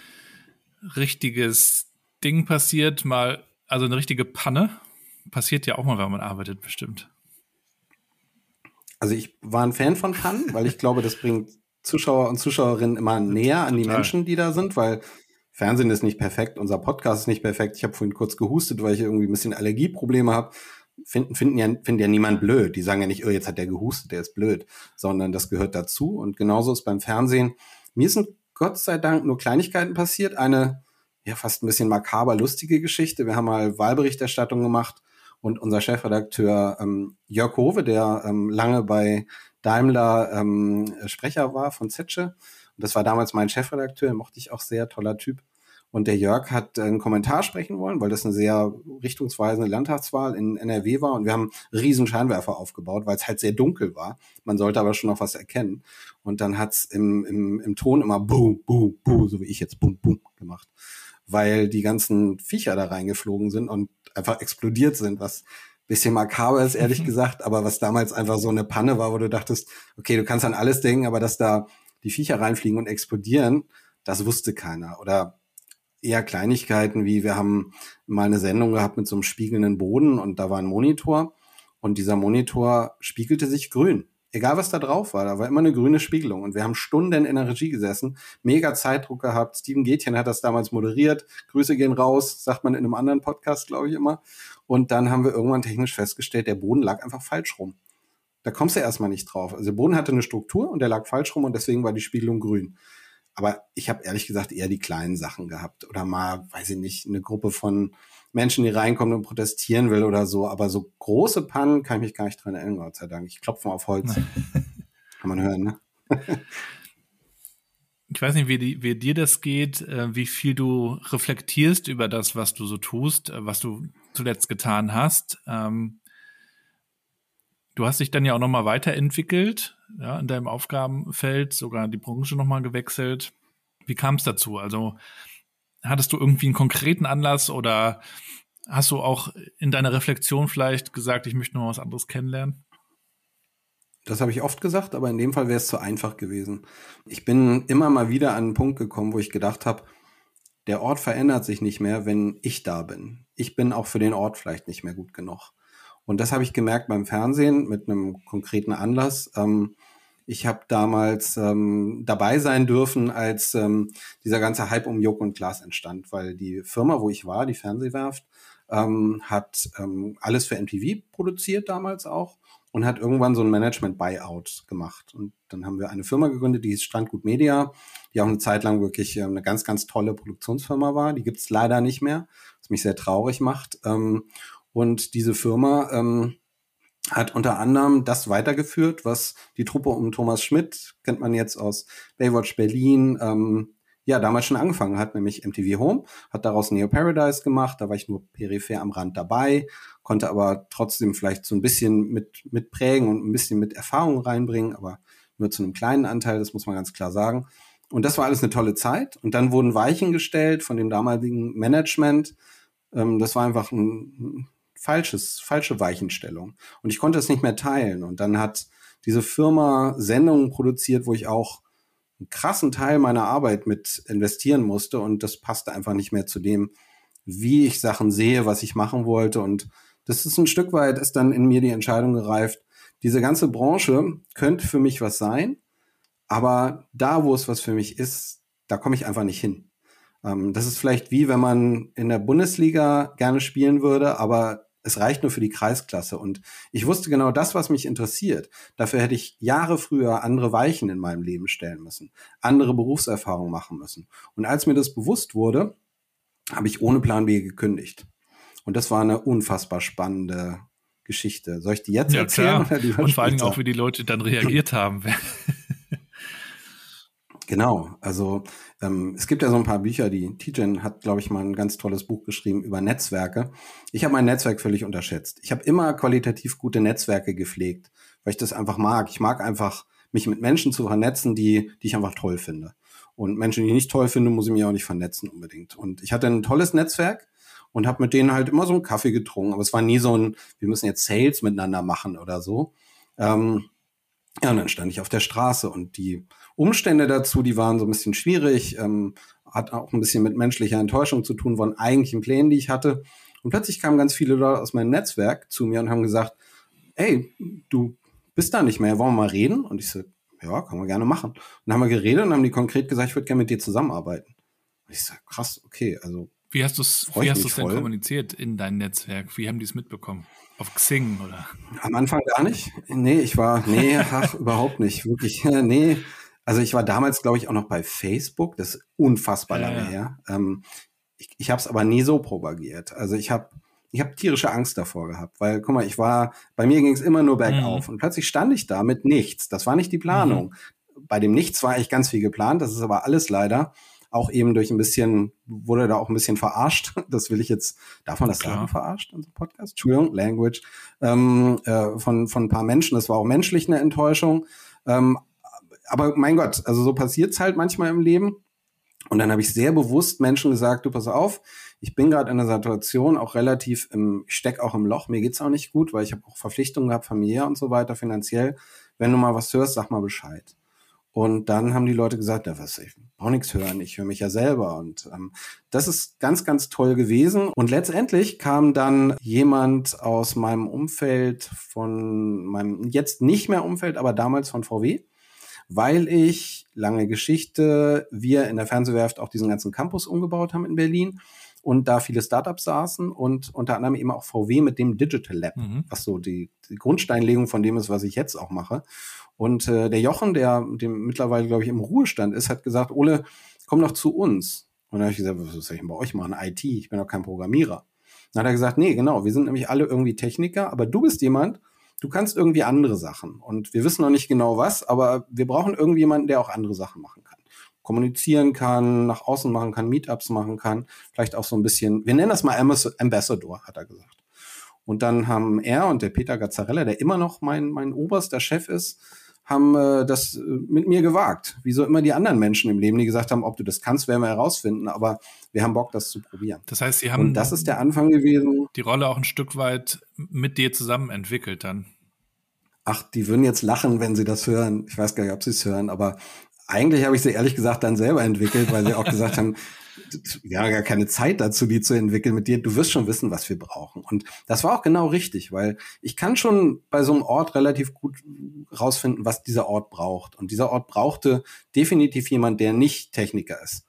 richtiges Ding passiert, mal, also eine richtige Panne? Passiert ja auch mal, wenn man arbeitet, bestimmt. Also ich war ein Fan von Pannen, weil ich glaube, das bringt Zuschauer und Zuschauerinnen immer näher an die Menschen, die da sind, weil Fernsehen ist nicht perfekt, unser Podcast ist nicht perfekt. Ich habe vorhin kurz gehustet, weil ich irgendwie ein bisschen Allergieprobleme habe. Finden, finden, ja, finden ja niemand blöd. Die sagen ja nicht, oh, jetzt hat der gehustet, der ist blöd, sondern das gehört dazu. Und genauso ist beim Fernsehen. Mir sind Gott sei Dank nur Kleinigkeiten passiert. Eine ja fast ein bisschen makaber lustige Geschichte. Wir haben mal Wahlberichterstattung gemacht und unser Chefredakteur ähm, Jörg Hove, der ähm, lange bei Daimler ähm, Sprecher war von Zetsche. Und das war damals mein Chefredakteur, mochte ich auch sehr, toller Typ. Und der Jörg hat einen Kommentar sprechen wollen, weil das eine sehr richtungsweisende Landtagswahl in NRW war. Und wir haben riesen Scheinwerfer aufgebaut, weil es halt sehr dunkel war. Man sollte aber schon noch was erkennen. Und dann hat's im, im, im Ton immer Buh, Buh, Buh, so wie ich jetzt Bum, Bum gemacht. Weil die ganzen Viecher da reingeflogen sind und einfach explodiert sind, was bisschen makaber ist, ehrlich gesagt, aber was damals einfach so eine Panne war, wo du dachtest, okay, du kannst an alles denken, aber dass da die Viecher reinfliegen und explodieren, das wusste keiner. Oder eher Kleinigkeiten wie wir haben mal eine Sendung gehabt mit so einem spiegelnden Boden und da war ein Monitor und dieser Monitor spiegelte sich grün egal was da drauf war, da war immer eine grüne Spiegelung. Und wir haben Stunden in der Regie gesessen, mega Zeitdruck gehabt. Steven Gätchen hat das damals moderiert. Grüße gehen raus, sagt man in einem anderen Podcast, glaube ich immer. Und dann haben wir irgendwann technisch festgestellt, der Boden lag einfach falsch rum. Da kommst du erstmal nicht drauf. Also der Boden hatte eine Struktur und der lag falsch rum und deswegen war die Spiegelung grün. Aber ich habe ehrlich gesagt eher die kleinen Sachen gehabt. Oder mal, weiß ich nicht, eine Gruppe von Menschen, die reinkommen und protestieren will oder so. Aber so große Pannen kann ich mich gar nicht dran erinnern, Gott sei Dank. Ich klopfe mal auf Holz. kann man hören, ne? ich weiß nicht, wie, wie, dir das geht, äh, wie viel du reflektierst über das, was du so tust, äh, was du zuletzt getan hast. Ähm, du hast dich dann ja auch nochmal weiterentwickelt, ja, in deinem Aufgabenfeld, sogar die Branche nochmal gewechselt. Wie kam es dazu? Also hattest du irgendwie einen konkreten Anlass oder hast du auch in deiner Reflexion vielleicht gesagt, ich möchte noch was anderes kennenlernen? Das habe ich oft gesagt, aber in dem Fall wäre es zu einfach gewesen. Ich bin immer mal wieder an einen Punkt gekommen, wo ich gedacht habe, der Ort verändert sich nicht mehr, wenn ich da bin. Ich bin auch für den Ort vielleicht nicht mehr gut genug. Und das habe ich gemerkt beim Fernsehen mit einem konkreten Anlass. Ähm, ich habe damals ähm, dabei sein dürfen, als ähm, dieser ganze Hype um Joko und Klaas entstand, weil die Firma, wo ich war, die Fernsehwerft, ähm, hat ähm, alles für MTV produziert damals auch und hat irgendwann so ein Management-Buyout gemacht. Und dann haben wir eine Firma gegründet, die hieß Strandgut Media, die auch eine Zeit lang wirklich äh, eine ganz, ganz tolle Produktionsfirma war. Die gibt's leider nicht mehr, was mich sehr traurig macht. Ähm, und diese Firma ähm, hat unter anderem das weitergeführt, was die Truppe um Thomas Schmidt, kennt man jetzt aus Baywatch Berlin, ähm, ja, damals schon angefangen hat, nämlich MTV Home, hat daraus Neo Paradise gemacht, da war ich nur peripher am Rand dabei, konnte aber trotzdem vielleicht so ein bisschen mit, mit prägen und ein bisschen mit Erfahrung reinbringen, aber nur zu einem kleinen Anteil, das muss man ganz klar sagen. Und das war alles eine tolle Zeit. Und dann wurden Weichen gestellt von dem damaligen Management. Ähm, das war einfach ein, falsches, falsche Weichenstellung. Und ich konnte es nicht mehr teilen. Und dann hat diese Firma Sendungen produziert, wo ich auch einen krassen Teil meiner Arbeit mit investieren musste und das passte einfach nicht mehr zu dem, wie ich Sachen sehe, was ich machen wollte und das ist ein Stück weit, ist dann in mir die Entscheidung gereift, diese ganze Branche könnte für mich was sein, aber da, wo es was für mich ist, da komme ich einfach nicht hin. Ähm, das ist vielleicht wie, wenn man in der Bundesliga gerne spielen würde, aber es reicht nur für die Kreisklasse. Und ich wusste genau das, was mich interessiert. Dafür hätte ich Jahre früher andere Weichen in meinem Leben stellen müssen, andere Berufserfahrungen machen müssen. Und als mir das bewusst wurde, habe ich ohne Plan B gekündigt. Und das war eine unfassbar spannende Geschichte. Soll ich die jetzt ja, erzählen? Klar. Und vor allen Dingen auch, wie die Leute dann reagiert haben. Genau, also ähm, es gibt ja so ein paar Bücher, die Tijen hat, glaube ich, mal ein ganz tolles Buch geschrieben über Netzwerke. Ich habe mein Netzwerk völlig unterschätzt. Ich habe immer qualitativ gute Netzwerke gepflegt, weil ich das einfach mag. Ich mag einfach, mich mit Menschen zu vernetzen, die, die ich einfach toll finde. Und Menschen, die ich nicht toll finde, muss ich mich auch nicht vernetzen unbedingt. Und ich hatte ein tolles Netzwerk und habe mit denen halt immer so einen Kaffee getrunken. Aber es war nie so ein, wir müssen jetzt Sales miteinander machen oder so. Ähm, ja, und dann stand ich auf der Straße und die Umstände dazu, die waren so ein bisschen schwierig, ähm, hat auch ein bisschen mit menschlicher Enttäuschung zu tun von eigentlichen Plänen, die ich hatte. Und plötzlich kamen ganz viele Leute aus meinem Netzwerk zu mir und haben gesagt, ey, du bist da nicht mehr, wollen wir mal reden? Und ich so, ja, können wir gerne machen. Und dann haben wir geredet und haben die konkret gesagt, ich würde gerne mit dir zusammenarbeiten. Und ich so, krass, okay, also. Wie hast du es denn kommuniziert in deinem Netzwerk? Wie haben die es mitbekommen? Auf Xing oder? Am Anfang gar nicht. Nee, ich war, nee, ach, überhaupt nicht. Wirklich, nee. Also ich war damals, glaube ich, auch noch bei Facebook. Das ist unfassbar ja, lange ja. her. Ähm, ich ich habe es aber nie so propagiert. Also ich habe ich habe tierische Angst davor gehabt, weil guck mal, ich war, bei mir ging es immer nur bergauf mhm. und plötzlich stand ich da mit nichts. Das war nicht die Planung. Mhm. Bei dem Nichts war eigentlich ganz viel geplant. Das ist aber alles leider auch eben durch ein bisschen, wurde da auch ein bisschen verarscht. Das will ich jetzt, darf man das Klar. sagen, verarscht in so Podcast? Entschuldigung, Language. Ähm, äh, von, von ein paar Menschen. Das war auch menschlich eine Enttäuschung. Ähm, aber mein Gott, also so passiert's halt manchmal im Leben. Und dann habe ich sehr bewusst Menschen gesagt, du pass auf, ich bin gerade in einer Situation auch relativ im, ich steck auch im Loch, mir geht's auch nicht gut, weil ich habe auch Verpflichtungen gehabt, familiär und so weiter, finanziell. Wenn du mal was hörst, sag mal Bescheid. Und dann haben die Leute gesagt, ja, was, ich brauche nichts hören, ich höre mich ja selber. Und ähm, das ist ganz, ganz toll gewesen. Und letztendlich kam dann jemand aus meinem Umfeld, von meinem jetzt nicht mehr Umfeld, aber damals von VW, weil ich, lange Geschichte, wir in der Fernsehwerft auch diesen ganzen Campus umgebaut haben in Berlin und da viele Startups saßen und unter anderem eben auch VW mit dem Digital Lab, mhm. was so die, die Grundsteinlegung von dem ist, was ich jetzt auch mache. Und äh, der Jochen, der dem mittlerweile, glaube ich, im Ruhestand ist, hat gesagt, Ole, komm doch zu uns. Und dann habe ich gesagt, was soll ich denn bei euch machen? IT, ich bin doch kein Programmierer. Dann hat er gesagt, nee, genau, wir sind nämlich alle irgendwie Techniker, aber du bist jemand, du kannst irgendwie andere Sachen. Und wir wissen noch nicht genau was, aber wir brauchen irgendwie jemanden, der auch andere Sachen machen kann. Kommunizieren kann, nach außen machen kann, Meetups machen kann, vielleicht auch so ein bisschen, wir nennen das mal Ambassador, hat er gesagt. Und dann haben er und der Peter Gazzarella, der immer noch mein, mein oberster Chef ist, haben äh, das äh, mit mir gewagt. Wie so immer die anderen Menschen im Leben, die gesagt haben, ob du das kannst, werden wir herausfinden, aber wir haben Bock, das zu probieren. Das heißt, sie haben Und das ist der Anfang gewesen. Die Rolle auch ein Stück weit mit dir zusammen entwickelt dann. Ach, die würden jetzt lachen, wenn sie das hören. Ich weiß gar nicht, ob sie es hören, aber eigentlich habe ich sie ehrlich gesagt dann selber entwickelt, weil sie auch gesagt haben, wir haben gar keine Zeit dazu, die zu entwickeln mit dir. Du wirst schon wissen, was wir brauchen. Und das war auch genau richtig, weil ich kann schon bei so einem Ort relativ gut rausfinden, was dieser Ort braucht. Und dieser Ort brauchte definitiv jemand, der nicht Techniker ist.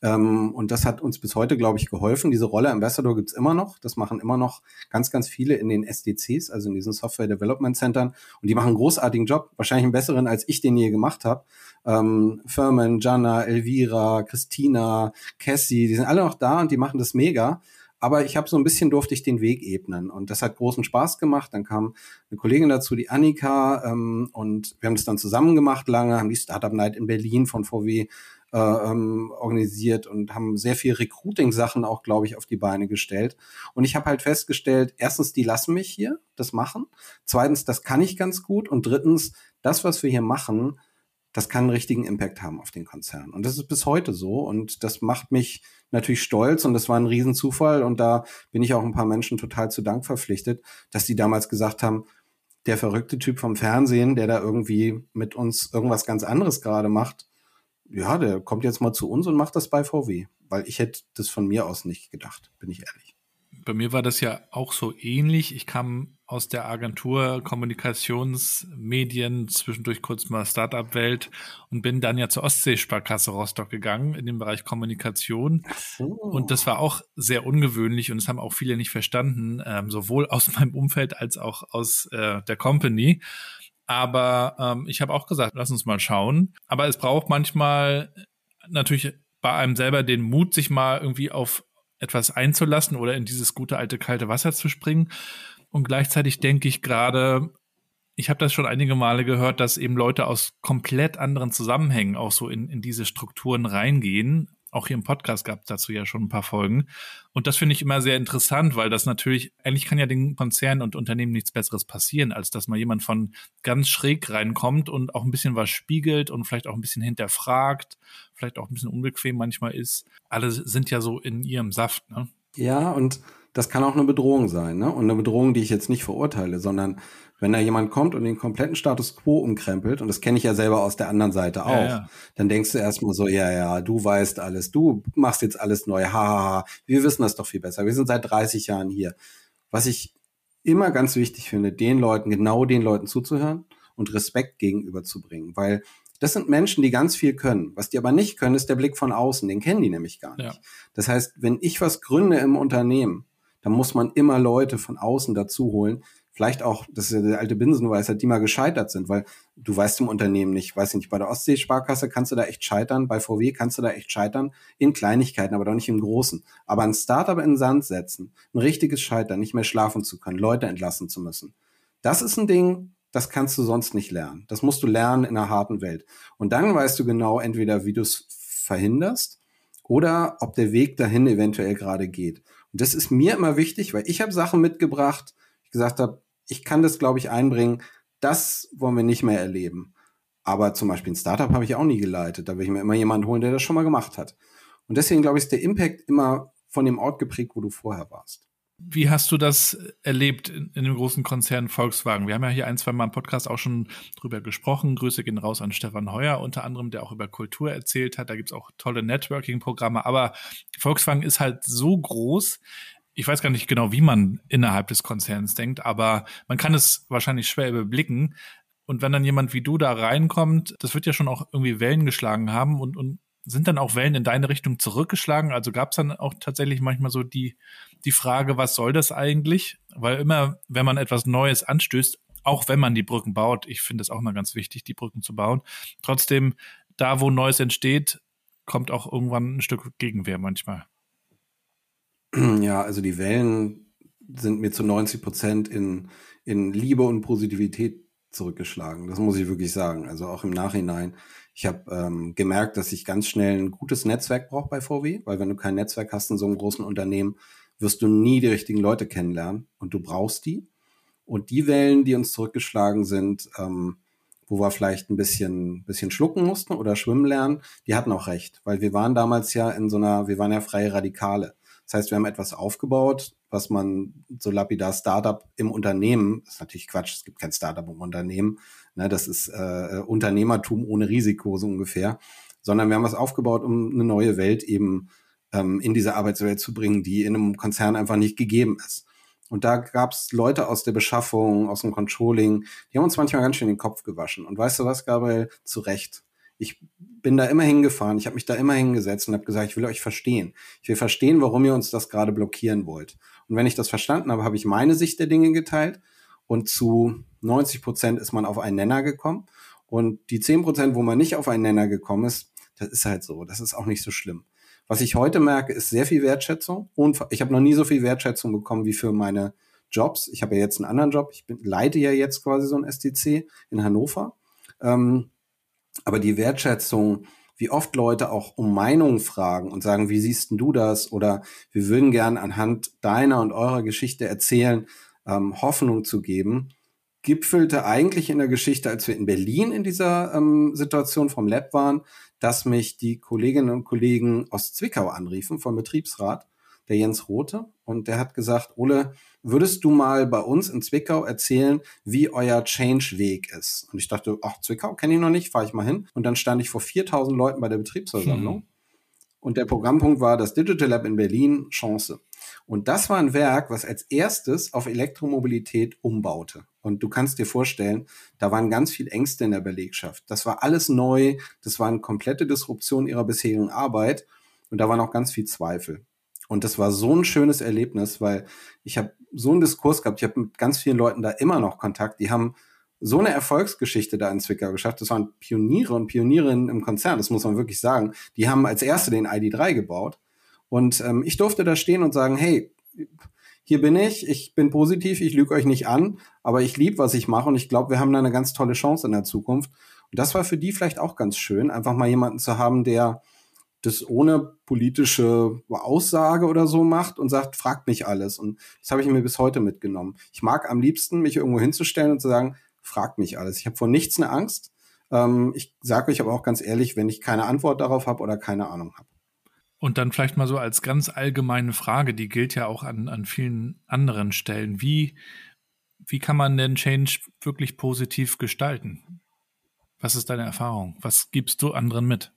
Ähm, und das hat uns bis heute, glaube ich, geholfen. Diese Rolle Ambassador gibt's immer noch. Das machen immer noch ganz, ganz viele in den SDCs, also in diesen Software Development Centern. Und die machen einen großartigen Job, wahrscheinlich einen besseren, als ich den je gemacht habe. Ähm, Furman, Jana, Elvira, Christina, Cassie, die sind alle noch da und die machen das mega. Aber ich habe so ein bisschen durfte ich den Weg ebnen und das hat großen Spaß gemacht. Dann kam eine Kollegin dazu, die Annika, ähm, und wir haben das dann zusammen gemacht lange, haben die Startup Night in Berlin von VW äh, ähm, organisiert und haben sehr viel Recruiting-Sachen auch, glaube ich, auf die Beine gestellt. Und ich habe halt festgestellt, erstens, die lassen mich hier das machen. Zweitens, das kann ich ganz gut. Und drittens, das, was wir hier machen, das kann einen richtigen Impact haben auf den Konzern. Und das ist bis heute so. Und das macht mich natürlich stolz. Und das war ein Riesenzufall. Und da bin ich auch ein paar Menschen total zu Dank verpflichtet, dass die damals gesagt haben, der verrückte Typ vom Fernsehen, der da irgendwie mit uns irgendwas ganz anderes gerade macht, ja, der kommt jetzt mal zu uns und macht das bei VW. Weil ich hätte das von mir aus nicht gedacht, bin ich ehrlich. Bei mir war das ja auch so ähnlich. Ich kam aus der Agentur Kommunikationsmedien, zwischendurch kurz mal Startup-Welt und bin dann ja zur Ostseesparkasse Rostock gegangen in dem Bereich Kommunikation. So. Und das war auch sehr ungewöhnlich und das haben auch viele nicht verstanden, ähm, sowohl aus meinem Umfeld als auch aus äh, der Company. Aber ähm, ich habe auch gesagt, lass uns mal schauen. Aber es braucht manchmal natürlich bei einem selber den Mut, sich mal irgendwie auf etwas einzulassen oder in dieses gute alte kalte Wasser zu springen. Und gleichzeitig denke ich gerade, ich habe das schon einige Male gehört, dass eben Leute aus komplett anderen Zusammenhängen auch so in, in diese Strukturen reingehen auch hier im Podcast gab es dazu ja schon ein paar Folgen. Und das finde ich immer sehr interessant, weil das natürlich, eigentlich kann ja den Konzernen und Unternehmen nichts Besseres passieren, als dass mal jemand von ganz schräg reinkommt und auch ein bisschen was spiegelt und vielleicht auch ein bisschen hinterfragt, vielleicht auch ein bisschen unbequem manchmal ist. Alle sind ja so in ihrem Saft, ne? Ja, und das kann auch eine Bedrohung sein, ne? Und eine Bedrohung, die ich jetzt nicht verurteile, sondern wenn da jemand kommt und den kompletten Status quo umkrempelt, und das kenne ich ja selber aus der anderen Seite auch, ja, ja. dann denkst du erstmal so, ja, ja, du weißt alles, du machst jetzt alles neu, hahaha, wir wissen das doch viel besser, wir sind seit 30 Jahren hier. Was ich immer ganz wichtig finde, den Leuten, genau den Leuten zuzuhören und Respekt gegenüberzubringen, weil das sind Menschen, die ganz viel können. Was die aber nicht können, ist der Blick von außen. Den kennen die nämlich gar nicht. Ja. Das heißt, wenn ich was gründe im Unternehmen, dann muss man immer Leute von außen dazu holen, vielleicht auch, das ist ja der alte Binsenweisheit, die mal gescheitert sind, weil du weißt im Unternehmen nicht, weiß ich nicht, bei der Ostseesparkasse kannst du da echt scheitern, bei VW kannst du da echt scheitern, in Kleinigkeiten, aber doch nicht im Großen. Aber ein Startup in den Sand setzen, ein richtiges Scheitern, nicht mehr schlafen zu können, Leute entlassen zu müssen, das ist ein Ding, das kannst du sonst nicht lernen. Das musst du lernen in einer harten Welt. Und dann weißt du genau entweder, wie du es verhinderst oder ob der Weg dahin eventuell gerade geht. Und das ist mir immer wichtig, weil ich habe Sachen mitgebracht, ich gesagt habe, ich kann das, glaube ich, einbringen. Das wollen wir nicht mehr erleben. Aber zum Beispiel ein Startup habe ich auch nie geleitet. Da will ich mir immer jemanden holen, der das schon mal gemacht hat. Und deswegen, glaube ich, ist der Impact immer von dem Ort geprägt, wo du vorher warst. Wie hast du das erlebt in, in dem großen Konzern Volkswagen? Wir haben ja hier ein, zwei Mal im Podcast auch schon drüber gesprochen. Grüße gehen raus an Stefan Heuer, unter anderem, der auch über Kultur erzählt hat. Da gibt es auch tolle Networking-Programme. Aber Volkswagen ist halt so groß ich weiß gar nicht genau, wie man innerhalb des Konzerns denkt, aber man kann es wahrscheinlich schwer überblicken. Und wenn dann jemand wie du da reinkommt, das wird ja schon auch irgendwie Wellen geschlagen haben und, und sind dann auch Wellen in deine Richtung zurückgeschlagen? Also gab es dann auch tatsächlich manchmal so die, die Frage, was soll das eigentlich? Weil immer, wenn man etwas Neues anstößt, auch wenn man die Brücken baut, ich finde es auch mal ganz wichtig, die Brücken zu bauen, trotzdem, da wo Neues entsteht, kommt auch irgendwann ein Stück Gegenwehr manchmal. Ja, also die Wellen sind mir zu 90 Prozent in, in Liebe und Positivität zurückgeschlagen. Das muss ich wirklich sagen. Also auch im Nachhinein. Ich habe ähm, gemerkt, dass ich ganz schnell ein gutes Netzwerk brauche bei VW, weil wenn du kein Netzwerk hast in so einem großen Unternehmen, wirst du nie die richtigen Leute kennenlernen und du brauchst die. Und die Wellen, die uns zurückgeschlagen sind, ähm, wo wir vielleicht ein bisschen, bisschen schlucken mussten oder schwimmen lernen, die hatten auch recht, weil wir waren damals ja in so einer, wir waren ja freie Radikale. Das heißt, wir haben etwas aufgebaut, was man so lapidar Startup im Unternehmen, ist natürlich Quatsch, es gibt kein Startup im Unternehmen, ne, das ist äh, Unternehmertum ohne Risiko so ungefähr, sondern wir haben was aufgebaut, um eine neue Welt eben ähm, in diese Arbeitswelt zu bringen, die in einem Konzern einfach nicht gegeben ist. Und da gab es Leute aus der Beschaffung, aus dem Controlling, die haben uns manchmal ganz schön den Kopf gewaschen. Und weißt du was, Gabriel? Zu Recht. Ich bin da immer hingefahren, ich habe mich da immer hingesetzt und habe gesagt, ich will euch verstehen. Ich will verstehen, warum ihr uns das gerade blockieren wollt. Und wenn ich das verstanden habe, habe ich meine Sicht der Dinge geteilt und zu 90 Prozent ist man auf einen Nenner gekommen. Und die 10 Prozent, wo man nicht auf einen Nenner gekommen ist, das ist halt so. Das ist auch nicht so schlimm. Was ich heute merke, ist sehr viel Wertschätzung. Und ich habe noch nie so viel Wertschätzung bekommen wie für meine Jobs. Ich habe ja jetzt einen anderen Job. Ich bin, leite ja jetzt quasi so ein STC in Hannover. Ähm, aber die Wertschätzung, wie oft Leute auch um Meinung fragen und sagen, wie siehst denn du das? Oder wir würden gern anhand deiner und eurer Geschichte erzählen, ähm, Hoffnung zu geben, gipfelte eigentlich in der Geschichte, als wir in Berlin in dieser ähm, Situation vom Lab waren, dass mich die Kolleginnen und Kollegen aus Zwickau anriefen vom Betriebsrat, der Jens Rote. Und der hat gesagt, Ole, würdest du mal bei uns in Zwickau erzählen, wie euer Change-Weg ist? Und ich dachte, ach, Zwickau kenne ich noch nicht, fahre ich mal hin. Und dann stand ich vor 4000 Leuten bei der Betriebsversammlung. Hm. Und der Programmpunkt war das Digital Lab in Berlin, Chance. Und das war ein Werk, was als erstes auf Elektromobilität umbaute. Und du kannst dir vorstellen, da waren ganz viel Ängste in der Belegschaft. Das war alles neu, das war eine komplette Disruption ihrer bisherigen Arbeit und da waren auch ganz viel Zweifel. Und das war so ein schönes Erlebnis, weil ich habe so einen Diskurs gehabt, ich habe mit ganz vielen Leuten da immer noch Kontakt, die haben so eine Erfolgsgeschichte da in Zwickau geschafft. Das waren Pioniere und Pionierinnen im Konzern, das muss man wirklich sagen. Die haben als erste den ID3 gebaut. Und ähm, ich durfte da stehen und sagen, hey, hier bin ich, ich bin positiv, ich lüge euch nicht an, aber ich liebe, was ich mache und ich glaube, wir haben da eine ganz tolle Chance in der Zukunft. Und das war für die vielleicht auch ganz schön, einfach mal jemanden zu haben, der das ohne politische Aussage oder so macht und sagt, fragt mich alles. Und das habe ich mir bis heute mitgenommen. Ich mag am liebsten, mich irgendwo hinzustellen und zu sagen, fragt mich alles. Ich habe vor nichts eine Angst. Ähm, ich sage euch aber auch ganz ehrlich, wenn ich keine Antwort darauf habe oder keine Ahnung habe. Und dann vielleicht mal so als ganz allgemeine Frage, die gilt ja auch an, an vielen anderen Stellen. Wie, wie kann man denn Change wirklich positiv gestalten? Was ist deine Erfahrung? Was gibst du anderen mit?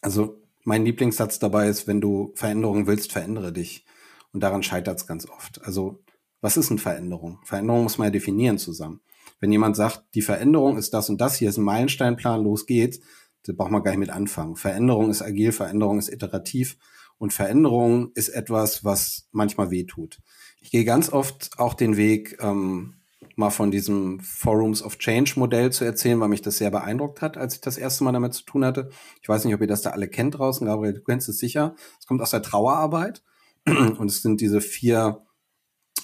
Also mein Lieblingssatz dabei ist, wenn du Veränderungen willst, verändere dich. Und daran scheitert es ganz oft. Also was ist eine Veränderung? Veränderung muss man ja definieren zusammen. Wenn jemand sagt, die Veränderung ist das und das, hier ist ein Meilensteinplan, los geht's, da braucht man gar nicht mit anfangen. Veränderung ist agil, Veränderung ist iterativ und Veränderung ist etwas, was manchmal weh tut. Ich gehe ganz oft auch den Weg, ähm, mal von diesem Forums of Change Modell zu erzählen, weil mich das sehr beeindruckt hat, als ich das erste Mal damit zu tun hatte. Ich weiß nicht, ob ihr das da alle kennt draußen, Gabriel, du kennst es sicher. Es kommt aus der Trauerarbeit und es sind diese vier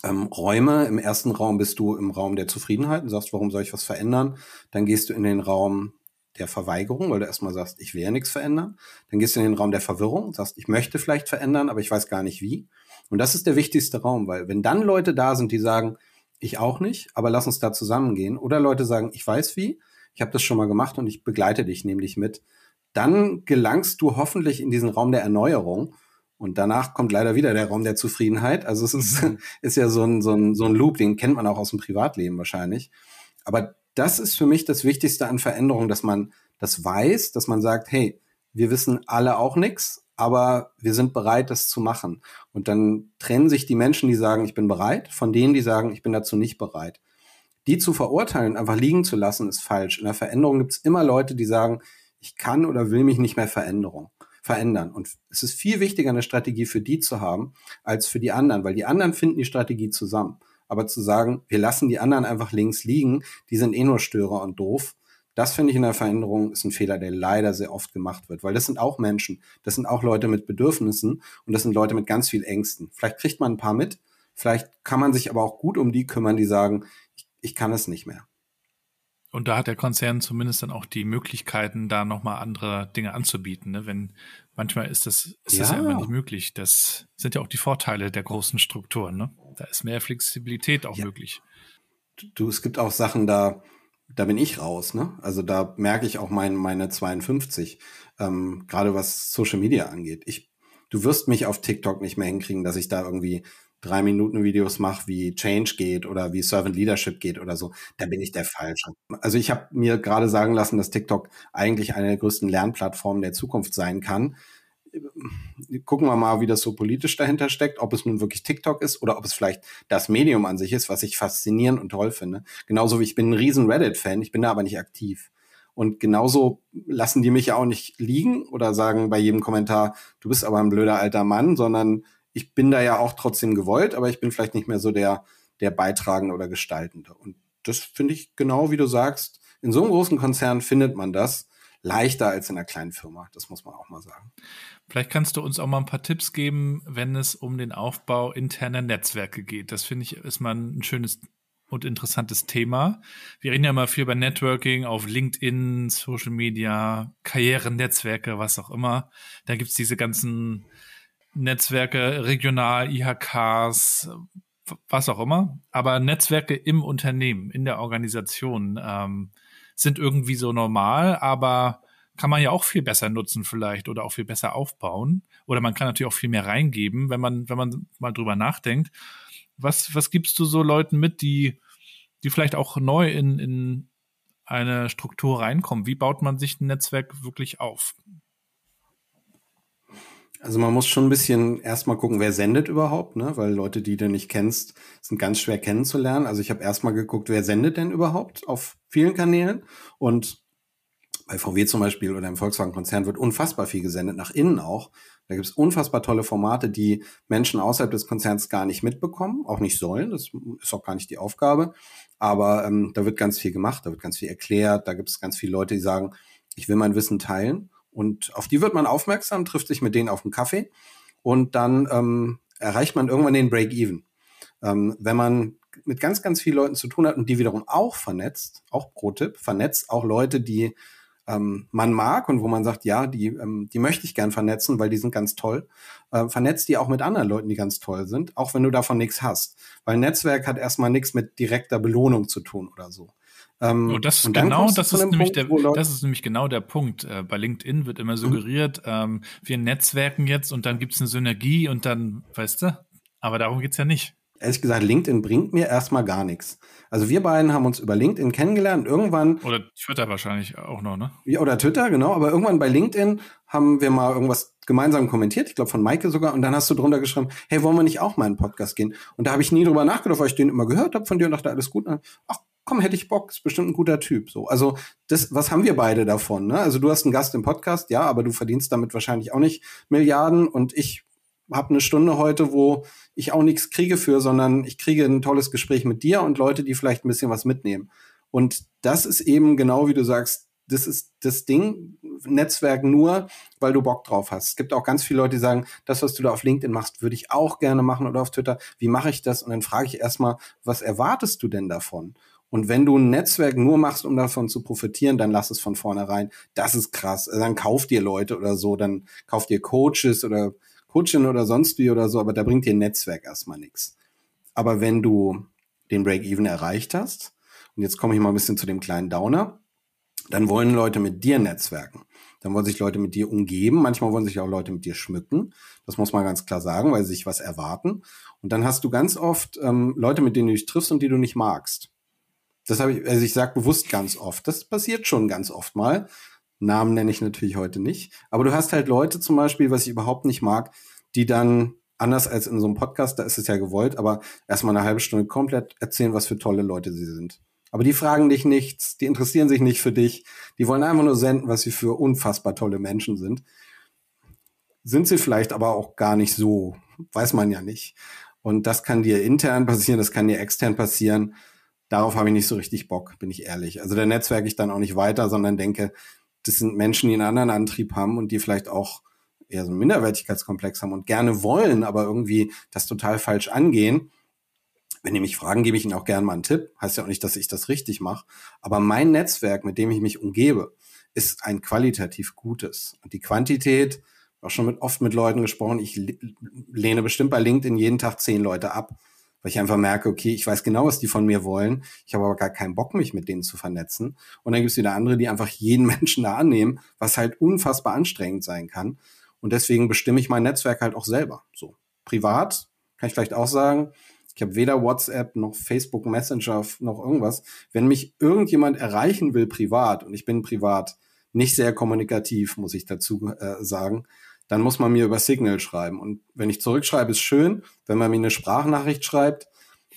ähm, Räume. Im ersten Raum bist du im Raum der Zufriedenheit und sagst, warum soll ich was verändern? Dann gehst du in den Raum der Verweigerung, weil du erstmal sagst, ich will ja nichts verändern. Dann gehst du in den Raum der Verwirrung und sagst, ich möchte vielleicht verändern, aber ich weiß gar nicht wie. Und das ist der wichtigste Raum, weil wenn dann Leute da sind, die sagen, ich auch nicht, aber lass uns da zusammengehen, oder Leute sagen, ich weiß wie, ich habe das schon mal gemacht und ich begleite dich nämlich mit, dann gelangst du hoffentlich in diesen Raum der Erneuerung. Und danach kommt leider wieder der Raum der Zufriedenheit. Also es ist, mhm. ist ja so ein, so, ein, so ein Loop, den kennt man auch aus dem Privatleben wahrscheinlich. Aber das ist für mich das Wichtigste an Veränderung, dass man das weiß, dass man sagt, hey, wir wissen alle auch nichts, aber wir sind bereit, das zu machen. Und dann trennen sich die Menschen, die sagen, ich bin bereit, von denen, die sagen, ich bin dazu nicht bereit. Die zu verurteilen, einfach liegen zu lassen, ist falsch. In der Veränderung gibt es immer Leute, die sagen, ich kann oder will mich nicht mehr Veränderung, verändern. Und es ist viel wichtiger, eine Strategie für die zu haben, als für die anderen, weil die anderen finden die Strategie zusammen. Aber zu sagen, wir lassen die anderen einfach links liegen, die sind eh nur Störer und doof, das finde ich in der Veränderung ist ein Fehler, der leider sehr oft gemacht wird, weil das sind auch Menschen, das sind auch Leute mit Bedürfnissen und das sind Leute mit ganz viel Ängsten. Vielleicht kriegt man ein paar mit, vielleicht kann man sich aber auch gut um die kümmern, die sagen, ich, ich kann es nicht mehr. Und da hat der Konzern zumindest dann auch die Möglichkeiten, da nochmal andere Dinge anzubieten. Ne? Wenn manchmal ist das, ist ja. das ja einfach nicht möglich. Das sind ja auch die Vorteile der großen Strukturen. Ne? Da ist mehr Flexibilität auch ja. möglich. Du, es gibt auch Sachen da, da bin ich raus, ne? Also da merke ich auch mein, meine 52, ähm, gerade was Social Media angeht. Ich, du wirst mich auf TikTok nicht mehr hinkriegen, dass ich da irgendwie drei Minuten Videos mache, wie Change geht oder wie Servant Leadership geht oder so, da bin ich der Falsche. Also ich habe mir gerade sagen lassen, dass TikTok eigentlich eine der größten Lernplattformen der Zukunft sein kann. Gucken wir mal, wie das so politisch dahinter steckt, ob es nun wirklich TikTok ist oder ob es vielleicht das Medium an sich ist, was ich faszinierend und toll finde. Genauso wie ich bin ein riesen Reddit-Fan, ich bin da aber nicht aktiv. Und genauso lassen die mich ja auch nicht liegen oder sagen bei jedem Kommentar, du bist aber ein blöder alter Mann, sondern ich bin da ja auch trotzdem gewollt, aber ich bin vielleicht nicht mehr so der, der Beitragende oder Gestaltende. Und das finde ich genau, wie du sagst, in so einem großen Konzern findet man das leichter als in einer kleinen Firma. Das muss man auch mal sagen. Vielleicht kannst du uns auch mal ein paar Tipps geben, wenn es um den Aufbau interner Netzwerke geht. Das finde ich ist mal ein schönes und interessantes Thema. Wir reden ja mal viel über Networking auf LinkedIn, Social Media, Karrierenetzwerke, was auch immer. Da gibt's diese ganzen Netzwerke, regional, IHKs, was auch immer. Aber Netzwerke im Unternehmen, in der Organisation ähm, sind irgendwie so normal, aber kann man ja auch viel besser nutzen vielleicht oder auch viel besser aufbauen. Oder man kann natürlich auch viel mehr reingeben, wenn man, wenn man mal drüber nachdenkt. Was, was gibst du so Leuten mit, die, die vielleicht auch neu in, in eine Struktur reinkommen? Wie baut man sich ein Netzwerk wirklich auf? Also man muss schon ein bisschen erstmal gucken, wer sendet überhaupt, ne? Weil Leute, die du nicht kennst, sind ganz schwer kennenzulernen. Also ich habe erstmal geguckt, wer sendet denn überhaupt auf vielen Kanälen. Und bei VW zum Beispiel oder im Volkswagen-Konzern wird unfassbar viel gesendet, nach innen auch. Da gibt es unfassbar tolle Formate, die Menschen außerhalb des Konzerns gar nicht mitbekommen, auch nicht sollen. Das ist auch gar nicht die Aufgabe. Aber ähm, da wird ganz viel gemacht, da wird ganz viel erklärt. Da gibt es ganz viele Leute, die sagen, ich will mein Wissen teilen. Und auf die wird man aufmerksam, trifft sich mit denen auf einen Kaffee und dann ähm, erreicht man irgendwann den Break-Even. Ähm, wenn man mit ganz, ganz vielen Leuten zu tun hat und die wiederum auch vernetzt, auch Pro-Tipp, vernetzt auch Leute, die ähm, man mag und wo man sagt, ja, die, ähm, die möchte ich gern vernetzen, weil die sind ganz toll. Äh, vernetzt die auch mit anderen Leuten, die ganz toll sind, auch wenn du davon nichts hast. Weil Netzwerk hat erstmal nichts mit direkter Belohnung zu tun oder so. Ähm, oh, das, genau, das ist, nämlich Punkt, der, das ist nämlich genau der Punkt. Äh, bei LinkedIn wird immer mhm. suggeriert, mhm. ähm, wir netzwerken jetzt und dann gibt es eine Synergie und dann, weißt du, aber darum geht's ja nicht. Ehrlich gesagt, LinkedIn bringt mir erstmal gar nichts. Also wir beiden haben uns über LinkedIn kennengelernt. Irgendwann. Oder Twitter wahrscheinlich auch noch, ne? Ja, oder Twitter, genau. Aber irgendwann bei LinkedIn haben wir mal irgendwas gemeinsam kommentiert. Ich glaube von Maike sogar. Und dann hast du drunter geschrieben, hey, wollen wir nicht auch mal einen Podcast gehen? Und da habe ich nie drüber nachgedacht, weil ich den immer gehört habe von dir und dachte, alles gut. Ach, komm, hätte ich Bock, ist bestimmt ein guter Typ. So, also das, was haben wir beide davon? Ne? Also du hast einen Gast im Podcast, ja, aber du verdienst damit wahrscheinlich auch nicht Milliarden und ich habe eine Stunde heute, wo ich auch nichts kriege für, sondern ich kriege ein tolles Gespräch mit dir und Leute, die vielleicht ein bisschen was mitnehmen. Und das ist eben genau wie du sagst, das ist das Ding, Netzwerk nur, weil du Bock drauf hast. Es gibt auch ganz viele Leute, die sagen, das, was du da auf LinkedIn machst, würde ich auch gerne machen oder auf Twitter. Wie mache ich das? Und dann frage ich erstmal, was erwartest du denn davon? Und wenn du ein Netzwerk nur machst, um davon zu profitieren, dann lass es von vornherein. Das ist krass. Dann kauft dir Leute oder so, dann kauft ihr Coaches oder Coachin oder sonst wie oder so, aber da bringt dir Netzwerk erstmal nichts. Aber wenn du den Break-Even erreicht hast, und jetzt komme ich mal ein bisschen zu dem kleinen Downer, dann wollen Leute mit dir netzwerken. Dann wollen sich Leute mit dir umgeben. Manchmal wollen sich auch Leute mit dir schmücken. Das muss man ganz klar sagen, weil sie sich was erwarten. Und dann hast du ganz oft ähm, Leute, mit denen du dich triffst und die du nicht magst. Das habe ich, also ich sage bewusst ganz oft. Das passiert schon ganz oft mal. Namen nenne ich natürlich heute nicht. Aber du hast halt Leute zum Beispiel, was ich überhaupt nicht mag, die dann anders als in so einem Podcast, da ist es ja gewollt, aber erstmal eine halbe Stunde komplett erzählen, was für tolle Leute sie sind. Aber die fragen dich nichts, die interessieren sich nicht für dich, die wollen einfach nur senden, was sie für unfassbar tolle Menschen sind. Sind sie vielleicht aber auch gar nicht so, weiß man ja nicht. Und das kann dir intern passieren, das kann dir extern passieren darauf habe ich nicht so richtig Bock, bin ich ehrlich. Also da netzwerke ich dann auch nicht weiter, sondern denke, das sind Menschen, die einen anderen Antrieb haben und die vielleicht auch eher so einen Minderwertigkeitskomplex haben und gerne wollen, aber irgendwie das total falsch angehen. Wenn die mich fragen, gebe ich ihnen auch gerne mal einen Tipp. Heißt ja auch nicht, dass ich das richtig mache. Aber mein Netzwerk, mit dem ich mich umgebe, ist ein qualitativ gutes. Und die Quantität, auch schon mit, oft mit Leuten gesprochen, ich lehne bestimmt bei LinkedIn jeden Tag zehn Leute ab weil ich einfach merke, okay, ich weiß genau, was die von mir wollen. Ich habe aber gar keinen Bock, mich mit denen zu vernetzen. Und dann gibt es wieder andere, die einfach jeden Menschen da annehmen, was halt unfassbar anstrengend sein kann. Und deswegen bestimme ich mein Netzwerk halt auch selber. So privat kann ich vielleicht auch sagen, ich habe weder WhatsApp noch Facebook Messenger noch irgendwas. Wenn mich irgendjemand erreichen will privat und ich bin privat nicht sehr kommunikativ, muss ich dazu äh, sagen, dann muss man mir über Signal schreiben. Und wenn ich zurückschreibe, ist schön. Wenn man mir eine Sprachnachricht schreibt,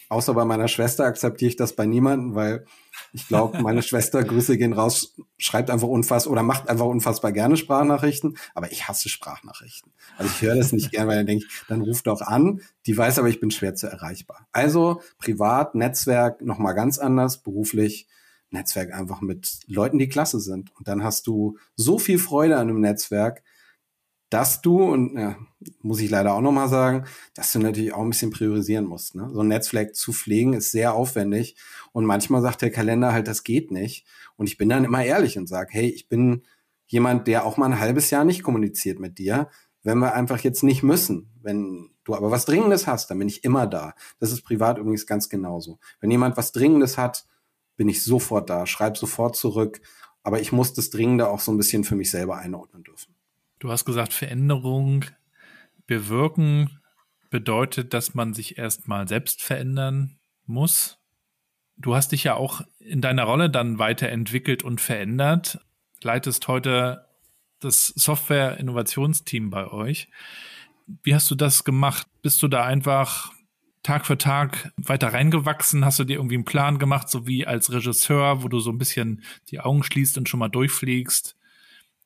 außer bei meiner Schwester akzeptiere ich das bei niemandem, weil ich glaube, meine Schwester, Grüße gehen raus, schreibt einfach unfassbar oder macht einfach unfassbar gerne Sprachnachrichten, aber ich hasse Sprachnachrichten. Also ich höre das nicht gerne, weil dann denke ich, dann ruft doch an. Die weiß aber, ich bin schwer zu erreichbar. Also privat, Netzwerk nochmal ganz anders, beruflich Netzwerk einfach mit Leuten, die klasse sind. Und dann hast du so viel Freude an einem Netzwerk, dass du, und ja, muss ich leider auch nochmal sagen, dass du natürlich auch ein bisschen priorisieren musst. Ne? So ein Netzwerk zu pflegen ist sehr aufwendig und manchmal sagt der Kalender halt, das geht nicht. Und ich bin dann immer ehrlich und sage, hey, ich bin jemand, der auch mal ein halbes Jahr nicht kommuniziert mit dir, wenn wir einfach jetzt nicht müssen. Wenn du aber was Dringendes hast, dann bin ich immer da. Das ist privat übrigens ganz genauso. Wenn jemand was Dringendes hat, bin ich sofort da, schreib sofort zurück aber ich muss das Dringende auch so ein bisschen für mich selber einordnen dürfen. Du hast gesagt, Veränderung bewirken bedeutet, dass man sich erstmal selbst verändern muss. Du hast dich ja auch in deiner Rolle dann weiterentwickelt und verändert. Leitest heute das Software-Innovationsteam bei euch. Wie hast du das gemacht? Bist du da einfach Tag für Tag weiter reingewachsen? Hast du dir irgendwie einen Plan gemacht, so wie als Regisseur, wo du so ein bisschen die Augen schließt und schon mal durchfliegst?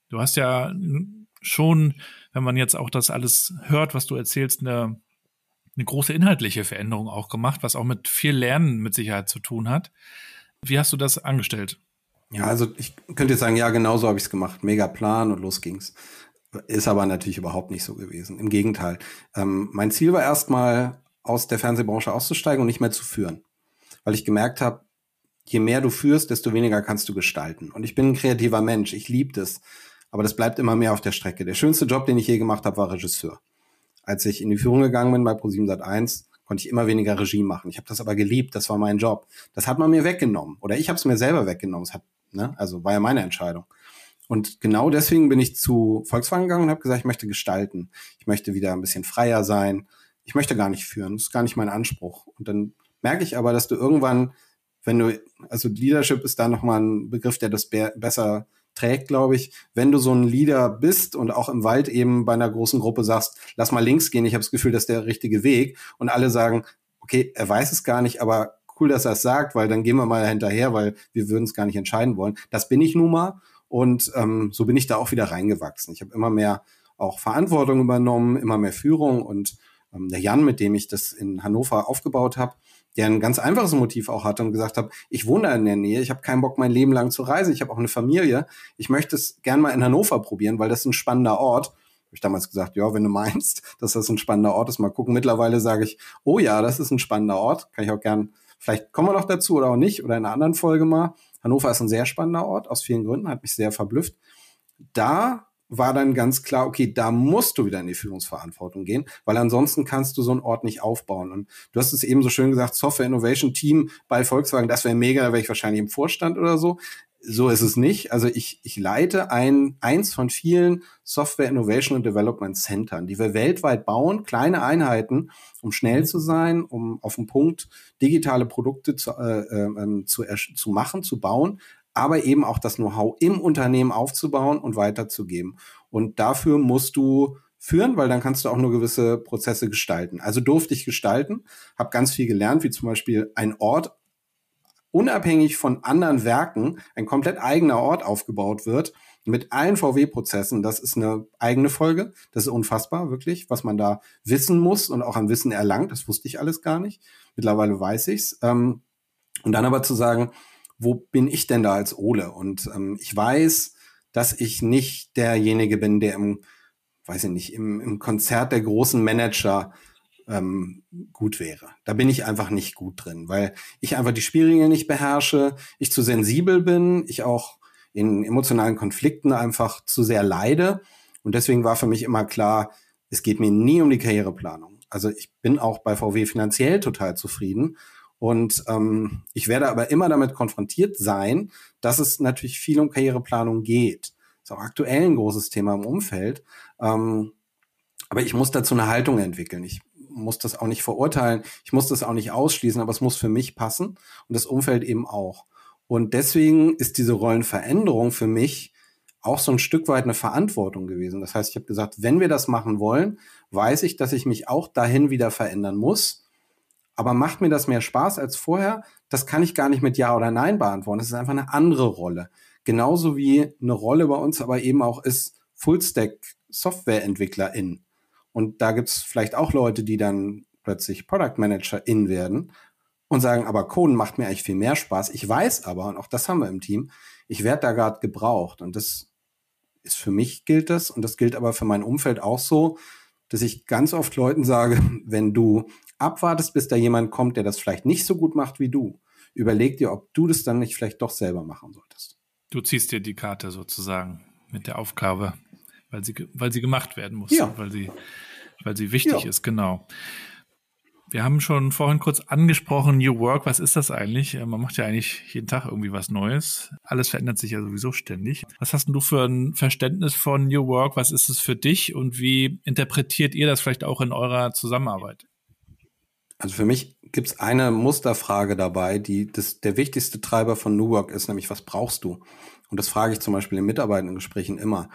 Du hast ja schon, wenn man jetzt auch das alles hört, was du erzählst, eine, eine große inhaltliche Veränderung auch gemacht, was auch mit viel Lernen mit Sicherheit zu tun hat. Wie hast du das angestellt? Ja, also ich könnte jetzt sagen, ja, genau so habe ich es gemacht. Mega Plan und los ging's. Ist aber natürlich überhaupt nicht so gewesen. Im Gegenteil. Ähm, mein Ziel war erstmal, aus der Fernsehbranche auszusteigen und nicht mehr zu führen. Weil ich gemerkt habe, je mehr du führst, desto weniger kannst du gestalten. Und ich bin ein kreativer Mensch. Ich liebe das. Aber das bleibt immer mehr auf der Strecke. Der schönste Job, den ich je gemacht habe, war Regisseur. Als ich in die Führung gegangen bin bei Pro7 Sat1, konnte ich immer weniger Regie machen. Ich habe das aber geliebt, das war mein Job. Das hat man mir weggenommen oder ich habe es mir selber weggenommen. Es hat, ne, also war ja meine Entscheidung. Und genau deswegen bin ich zu Volkswagen gegangen und habe gesagt, ich möchte gestalten. Ich möchte wieder ein bisschen freier sein. Ich möchte gar nicht führen. Das ist gar nicht mein Anspruch. Und dann merke ich aber, dass du irgendwann, wenn du, also Leadership ist da nochmal ein Begriff, der das besser trägt, glaube ich, wenn du so ein Leader bist und auch im Wald eben bei einer großen Gruppe sagst, lass mal links gehen, ich habe das Gefühl, das ist der richtige Weg und alle sagen, okay, er weiß es gar nicht, aber cool, dass er es sagt, weil dann gehen wir mal hinterher, weil wir würden es gar nicht entscheiden wollen. Das bin ich nun mal und ähm, so bin ich da auch wieder reingewachsen. Ich habe immer mehr auch Verantwortung übernommen, immer mehr Führung und ähm, der Jan, mit dem ich das in Hannover aufgebaut habe, der ein ganz einfaches Motiv auch hatte und gesagt habe, ich wohne in der Nähe, ich habe keinen Bock, mein Leben lang zu reisen, ich habe auch eine Familie, ich möchte es gern mal in Hannover probieren, weil das ist ein spannender Ort. Habe ich damals gesagt, ja, wenn du meinst, dass das ein spannender Ort ist, mal gucken. Mittlerweile sage ich, oh ja, das ist ein spannender Ort, kann ich auch gern, vielleicht kommen wir noch dazu oder auch nicht oder in einer anderen Folge mal. Hannover ist ein sehr spannender Ort, aus vielen Gründen, hat mich sehr verblüfft. Da war dann ganz klar, okay, da musst du wieder in die Führungsverantwortung gehen, weil ansonsten kannst du so einen Ort nicht aufbauen. Und du hast es eben so schön gesagt, Software Innovation Team bei Volkswagen, das wäre mega, da wäre ich wahrscheinlich im Vorstand oder so. So ist es nicht. Also ich, ich leite ein, eins von vielen Software Innovation und Development Centern, die wir weltweit bauen, kleine Einheiten, um schnell zu sein, um auf den Punkt digitale Produkte zu, äh, äh, zu, zu machen, zu bauen, aber eben auch das Know-how im Unternehmen aufzubauen und weiterzugeben. Und dafür musst du führen, weil dann kannst du auch nur gewisse Prozesse gestalten. Also durfte ich gestalten, habe ganz viel gelernt, wie zum Beispiel ein Ort unabhängig von anderen Werken, ein komplett eigener Ort aufgebaut wird mit allen VW-Prozessen. Das ist eine eigene Folge. Das ist unfassbar, wirklich, was man da wissen muss und auch an Wissen erlangt. Das wusste ich alles gar nicht. Mittlerweile weiß ich's. Ähm, und dann aber zu sagen, wo bin ich denn da als Ole? Und ähm, ich weiß, dass ich nicht derjenige bin, der im, weiß ich nicht, im, im Konzert der großen Manager ähm, gut wäre. Da bin ich einfach nicht gut drin, weil ich einfach die Spielregeln nicht beherrsche, ich zu sensibel bin, ich auch in emotionalen Konflikten einfach zu sehr leide. Und deswegen war für mich immer klar, es geht mir nie um die Karriereplanung. Also ich bin auch bei VW finanziell total zufrieden und ähm, ich werde aber immer damit konfrontiert sein, dass es natürlich viel um Karriereplanung geht. Ist auch aktuell ein großes Thema im Umfeld. Ähm, aber ich muss dazu eine Haltung entwickeln. Ich muss das auch nicht verurteilen. Ich muss das auch nicht ausschließen, aber es muss für mich passen und das Umfeld eben auch. Und deswegen ist diese Rollenveränderung für mich auch so ein Stück weit eine Verantwortung gewesen. Das heißt, ich habe gesagt, wenn wir das machen wollen, weiß ich, dass ich mich auch dahin wieder verändern muss aber macht mir das mehr Spaß als vorher? Das kann ich gar nicht mit Ja oder Nein beantworten. Das ist einfach eine andere Rolle. Genauso wie eine Rolle bei uns aber eben auch ist Fullstack Softwareentwicklerin. Und da gibt's vielleicht auch Leute, die dann plötzlich Product Managerin werden und sagen, aber Coden macht mir eigentlich viel mehr Spaß. Ich weiß aber, und auch das haben wir im Team, ich werde da gerade gebraucht. Und das ist für mich gilt das und das gilt aber für mein Umfeld auch so, dass ich ganz oft Leuten sage, wenn du abwartest, bis da jemand kommt, der das vielleicht nicht so gut macht wie du, überleg dir, ob du das dann nicht vielleicht doch selber machen solltest. Du ziehst dir die Karte sozusagen mit der Aufgabe, weil sie, weil sie gemacht werden muss, ja. weil sie, weil sie wichtig ja. ist, genau. Wir haben schon vorhin kurz angesprochen, New Work, was ist das eigentlich? Man macht ja eigentlich jeden Tag irgendwie was Neues. Alles verändert sich ja sowieso ständig. Was hast du für ein Verständnis von New Work? Was ist es für dich und wie interpretiert ihr das vielleicht auch in eurer Zusammenarbeit? Also für mich gibt es eine Musterfrage dabei, die das, der wichtigste Treiber von New Work ist, nämlich was brauchst du? Und das frage ich zum Beispiel in Mitarbeitendengesprächen immer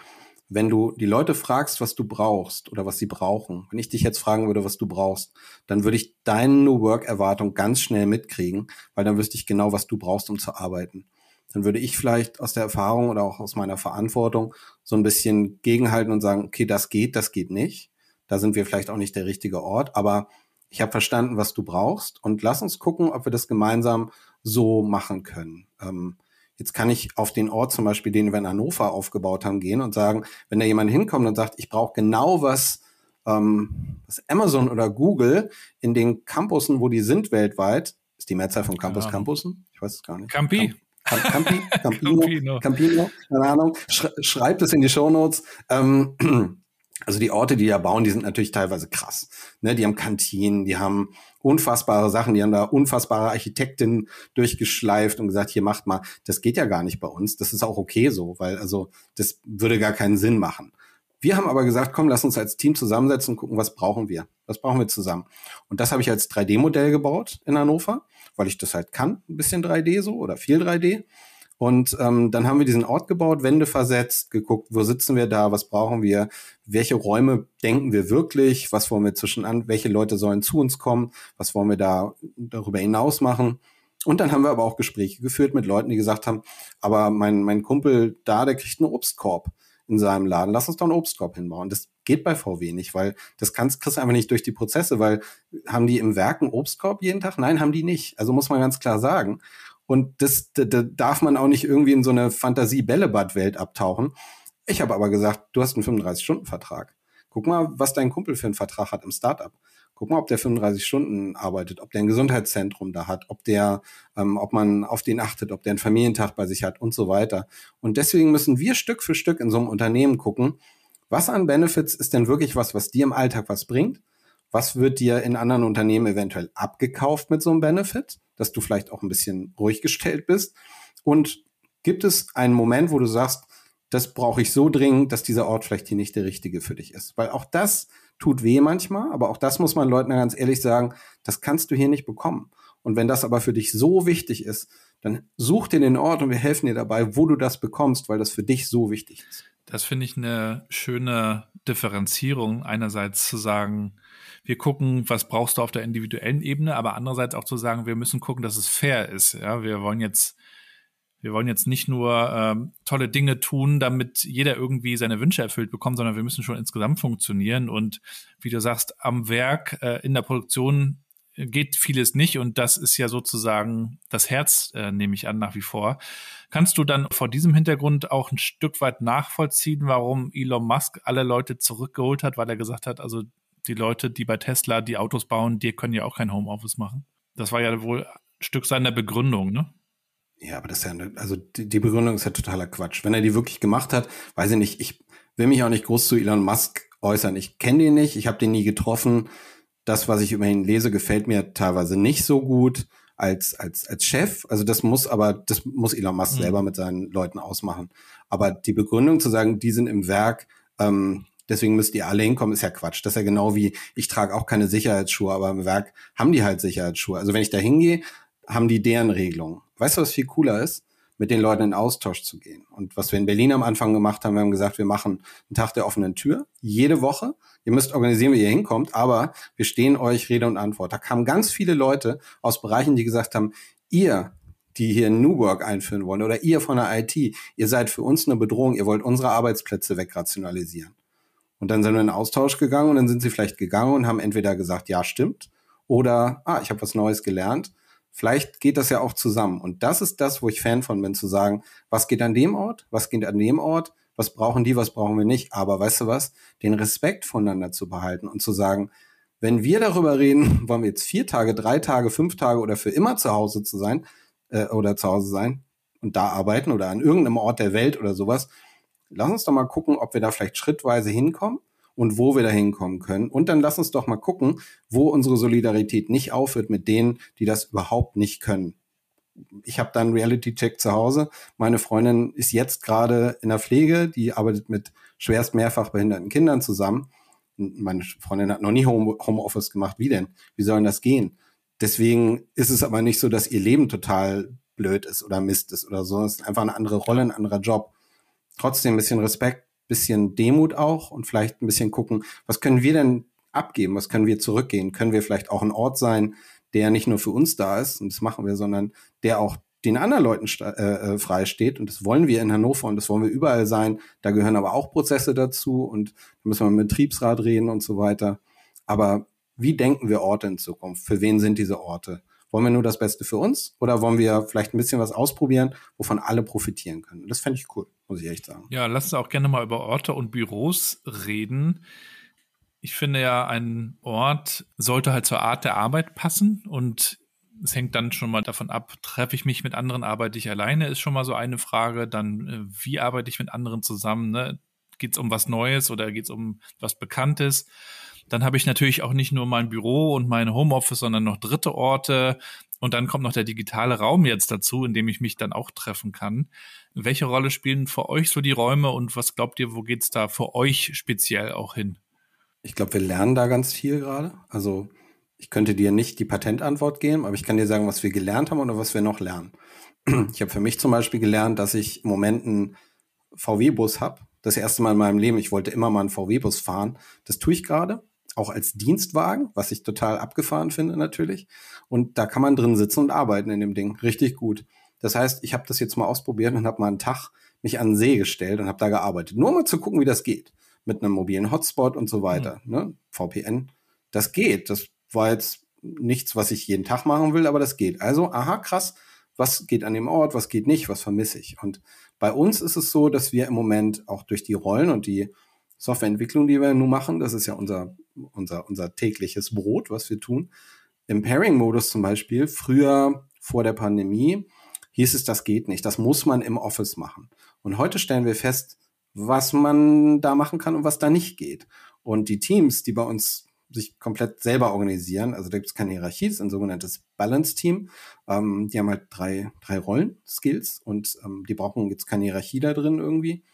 wenn du die Leute fragst, was du brauchst oder was sie brauchen, wenn ich dich jetzt fragen würde, was du brauchst, dann würde ich deine New Work-Erwartung ganz schnell mitkriegen, weil dann wüsste ich genau, was du brauchst, um zu arbeiten. Dann würde ich vielleicht aus der Erfahrung oder auch aus meiner Verantwortung so ein bisschen gegenhalten und sagen, okay, das geht, das geht nicht. Da sind wir vielleicht auch nicht der richtige Ort, aber ich habe verstanden, was du brauchst und lass uns gucken, ob wir das gemeinsam so machen können. Ähm, Jetzt kann ich auf den Ort zum Beispiel, den wir in Hannover aufgebaut haben, gehen und sagen, wenn da jemand hinkommt und sagt, ich brauche genau was, ähm, was Amazon oder Google in den Campussen, wo die sind weltweit, ist die Mehrzahl von Campus ja. Campussen? Ich weiß es gar nicht. Campi. Camp Campi, Campino, Campino, Campino, keine Ahnung. Schreibt es in die Shownotes. Ähm, also die Orte, die da bauen, die sind natürlich teilweise krass. Ne, die haben Kantinen, die haben unfassbare Sachen, die haben da unfassbare Architekten durchgeschleift und gesagt, hier macht mal, das geht ja gar nicht bei uns. Das ist auch okay so, weil also das würde gar keinen Sinn machen. Wir haben aber gesagt, komm, lass uns als Team zusammensetzen und gucken, was brauchen wir? Was brauchen wir zusammen? Und das habe ich als 3D-Modell gebaut in Hannover, weil ich das halt kann, ein bisschen 3D so oder viel 3D. Und ähm, dann haben wir diesen Ort gebaut, Wände versetzt, geguckt, wo sitzen wir da, was brauchen wir, welche Räume denken wir wirklich, was wollen wir zwischen an, welche Leute sollen zu uns kommen, was wollen wir da darüber hinaus machen. Und dann haben wir aber auch Gespräche geführt mit Leuten, die gesagt haben, aber mein, mein Kumpel da, der kriegt einen Obstkorb in seinem Laden. Lass uns doch einen Obstkorb hinbauen. Das geht bei VW nicht, weil das kannst, kriegst du einfach nicht durch die Prozesse, weil haben die im Werk einen Obstkorb jeden Tag? Nein, haben die nicht. Also muss man ganz klar sagen. Und das, da, da darf man auch nicht irgendwie in so eine Fantasie-Bällebad-Welt abtauchen. Ich habe aber gesagt, du hast einen 35-Stunden-Vertrag. Guck mal, was dein Kumpel für einen Vertrag hat im Startup. Guck mal, ob der 35 Stunden arbeitet, ob der ein Gesundheitszentrum da hat, ob der, ähm, ob man auf den achtet, ob der einen Familientag bei sich hat und so weiter. Und deswegen müssen wir Stück für Stück in so einem Unternehmen gucken, was an Benefits ist denn wirklich was, was dir im Alltag was bringt? Was wird dir in anderen Unternehmen eventuell abgekauft mit so einem Benefit? Dass du vielleicht auch ein bisschen ruhig gestellt bist? Und gibt es einen Moment, wo du sagst, das brauche ich so dringend, dass dieser Ort vielleicht hier nicht der richtige für dich ist? Weil auch das tut weh manchmal, aber auch das muss man Leuten ganz ehrlich sagen, das kannst du hier nicht bekommen. Und wenn das aber für dich so wichtig ist, dann such dir den Ort und wir helfen dir dabei, wo du das bekommst, weil das für dich so wichtig ist. Das finde ich eine schöne Differenzierung. Einerseits zu sagen, wir gucken, was brauchst du auf der individuellen Ebene, aber andererseits auch zu sagen, wir müssen gucken, dass es fair ist. Ja, wir wollen jetzt, wir wollen jetzt nicht nur ähm, tolle Dinge tun, damit jeder irgendwie seine Wünsche erfüllt bekommt, sondern wir müssen schon insgesamt funktionieren. Und wie du sagst, am Werk, äh, in der Produktion geht vieles nicht und das ist ja sozusagen das Herz, äh, nehme ich an, nach wie vor. Kannst du dann vor diesem Hintergrund auch ein Stück weit nachvollziehen, warum Elon Musk alle Leute zurückgeholt hat, weil er gesagt hat, also die Leute, die bei Tesla die Autos bauen, die können ja auch kein Homeoffice machen. Das war ja wohl ein Stück seiner Begründung, ne? Ja, aber das ist ja, eine, also die, die Begründung ist ja totaler Quatsch. Wenn er die wirklich gemacht hat, weiß ich nicht, ich will mich auch nicht groß zu Elon Musk äußern. Ich kenne den nicht, ich habe den nie getroffen. Das, was ich über ihn lese, gefällt mir teilweise nicht so gut als, als, als Chef. Also das muss aber, das muss Elon Musk mhm. selber mit seinen Leuten ausmachen. Aber die Begründung zu sagen, die sind im Werk, ähm, deswegen müsst ihr alle hinkommen, ist ja Quatsch. Das ist ja genau wie, ich trage auch keine Sicherheitsschuhe, aber im Werk haben die halt Sicherheitsschuhe. Also wenn ich da hingehe, haben die deren Regelung. Weißt du, was viel cooler ist? Mit den Leuten in Austausch zu gehen. Und was wir in Berlin am Anfang gemacht haben, wir haben gesagt, wir machen einen Tag der offenen Tür, jede Woche. Ihr müsst organisieren, wie ihr hinkommt, aber wir stehen euch Rede und Antwort. Da kamen ganz viele Leute aus Bereichen, die gesagt haben, ihr die hier New Work einführen wollen oder ihr von der IT, ihr seid für uns eine Bedrohung, ihr wollt unsere Arbeitsplätze wegrationalisieren. Und dann sind wir in Austausch gegangen und dann sind sie vielleicht gegangen und haben entweder gesagt, ja, stimmt, oder, ah, ich habe was Neues gelernt. Vielleicht geht das ja auch zusammen. Und das ist das, wo ich Fan von bin, zu sagen, was geht an dem Ort, was geht an dem Ort, was brauchen die, was brauchen wir nicht. Aber weißt du was, den Respekt voneinander zu behalten und zu sagen, wenn wir darüber reden, wollen wir jetzt vier Tage, drei Tage, fünf Tage oder für immer zu Hause zu sein äh, oder zu Hause sein und da arbeiten oder an irgendeinem Ort der Welt oder sowas, lass uns doch mal gucken, ob wir da vielleicht schrittweise hinkommen und wo wir da hinkommen können. Und dann lass uns doch mal gucken, wo unsere Solidarität nicht aufhört mit denen, die das überhaupt nicht können. Ich habe da einen Reality-Check zu Hause. Meine Freundin ist jetzt gerade in der Pflege, die arbeitet mit schwerst mehrfach behinderten Kindern zusammen. Meine Freundin hat noch nie Homeoffice gemacht. Wie denn? Wie soll denn das gehen? Deswegen ist es aber nicht so, dass ihr Leben total blöd ist oder Mist ist oder so. Es ist einfach eine andere Rolle, ein anderer Job. Trotzdem ein bisschen Respekt, bisschen Demut auch und vielleicht ein bisschen gucken, was können wir denn abgeben, was können wir zurückgehen? Können wir vielleicht auch ein Ort sein, der nicht nur für uns da ist, und das machen wir, sondern der auch den anderen Leuten äh, äh, frei steht. Und das wollen wir in Hannover und das wollen wir überall sein. Da gehören aber auch Prozesse dazu und da müssen wir mit Betriebsrat reden und so weiter. Aber wie denken wir Orte in Zukunft? Für wen sind diese Orte? Wollen wir nur das Beste für uns oder wollen wir vielleicht ein bisschen was ausprobieren, wovon alle profitieren können? Das fände ich cool, muss ich echt sagen. Ja, lass uns auch gerne mal über Orte und Büros reden. Ich finde ja, ein Ort sollte halt zur Art der Arbeit passen und es hängt dann schon mal davon ab, treffe ich mich mit anderen, arbeite ich alleine, ist schon mal so eine Frage. Dann, äh, wie arbeite ich mit anderen zusammen? Ne? Geht es um was Neues oder geht es um was Bekanntes? Dann habe ich natürlich auch nicht nur mein Büro und mein Homeoffice, sondern noch dritte Orte. Und dann kommt noch der digitale Raum jetzt dazu, in dem ich mich dann auch treffen kann. Welche Rolle spielen für euch so die Räume und was glaubt ihr, wo geht's da für euch speziell auch hin? Ich glaube, wir lernen da ganz viel gerade. Also ich könnte dir nicht die Patentantwort geben, aber ich kann dir sagen, was wir gelernt haben oder was wir noch lernen. Ich habe für mich zum Beispiel gelernt, dass ich im Moment einen VW-Bus habe. Das erste Mal in meinem Leben. Ich wollte immer mal einen VW-Bus fahren. Das tue ich gerade auch als Dienstwagen, was ich total abgefahren finde natürlich. Und da kann man drin sitzen und arbeiten in dem Ding. Richtig gut. Das heißt, ich habe das jetzt mal ausprobiert und habe mal einen Tag mich an den See gestellt und habe da gearbeitet. Nur mal zu gucken, wie das geht. Mit einem mobilen Hotspot und so weiter. Mhm. Ne? VPN. Das geht. Das war jetzt nichts, was ich jeden Tag machen will, aber das geht. Also, aha, krass. Was geht an dem Ort? Was geht nicht? Was vermisse ich? Und bei uns ist es so, dass wir im Moment auch durch die Rollen und die Softwareentwicklung, die wir nun machen, das ist ja unser, unser, unser tägliches Brot, was wir tun. Im Pairing-Modus zum Beispiel, früher vor der Pandemie, hieß es, das geht nicht. Das muss man im Office machen. Und heute stellen wir fest, was man da machen kann und was da nicht geht. Und die Teams, die bei uns sich komplett selber organisieren, also da gibt es keine Hierarchie, das ist ein sogenanntes Balance-Team. Ähm, die haben halt drei, drei Rollen-Skills und ähm, die brauchen jetzt keine Hierarchie da drin irgendwie.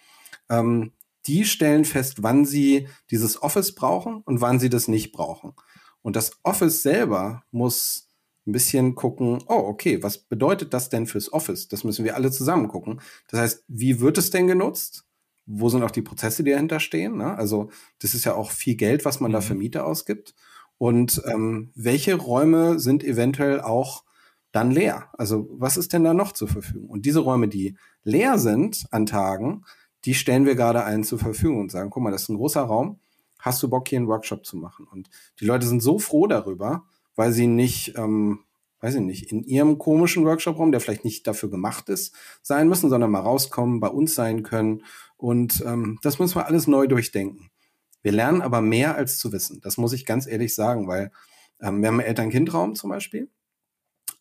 Ähm, die stellen fest, wann sie dieses Office brauchen und wann sie das nicht brauchen. Und das Office selber muss ein bisschen gucken, oh, okay, was bedeutet das denn fürs Office? Das müssen wir alle zusammen gucken. Das heißt, wie wird es denn genutzt? Wo sind auch die Prozesse, die dahinter stehen? Ne? Also, das ist ja auch viel Geld, was man mhm. da für Miete ausgibt. Und ähm, welche Räume sind eventuell auch dann leer? Also, was ist denn da noch zur Verfügung? Und diese Räume, die leer sind an Tagen, die stellen wir gerade allen zur Verfügung und sagen, guck mal, das ist ein großer Raum, hast du Bock, hier einen Workshop zu machen? Und die Leute sind so froh darüber, weil sie nicht, ähm, weiß ich nicht, in ihrem komischen Workshop-Raum, der vielleicht nicht dafür gemacht ist, sein müssen, sondern mal rauskommen, bei uns sein können. Und ähm, das müssen wir alles neu durchdenken. Wir lernen aber mehr als zu wissen. Das muss ich ganz ehrlich sagen, weil ähm, wir haben einen Eltern-Kind-Raum zum Beispiel.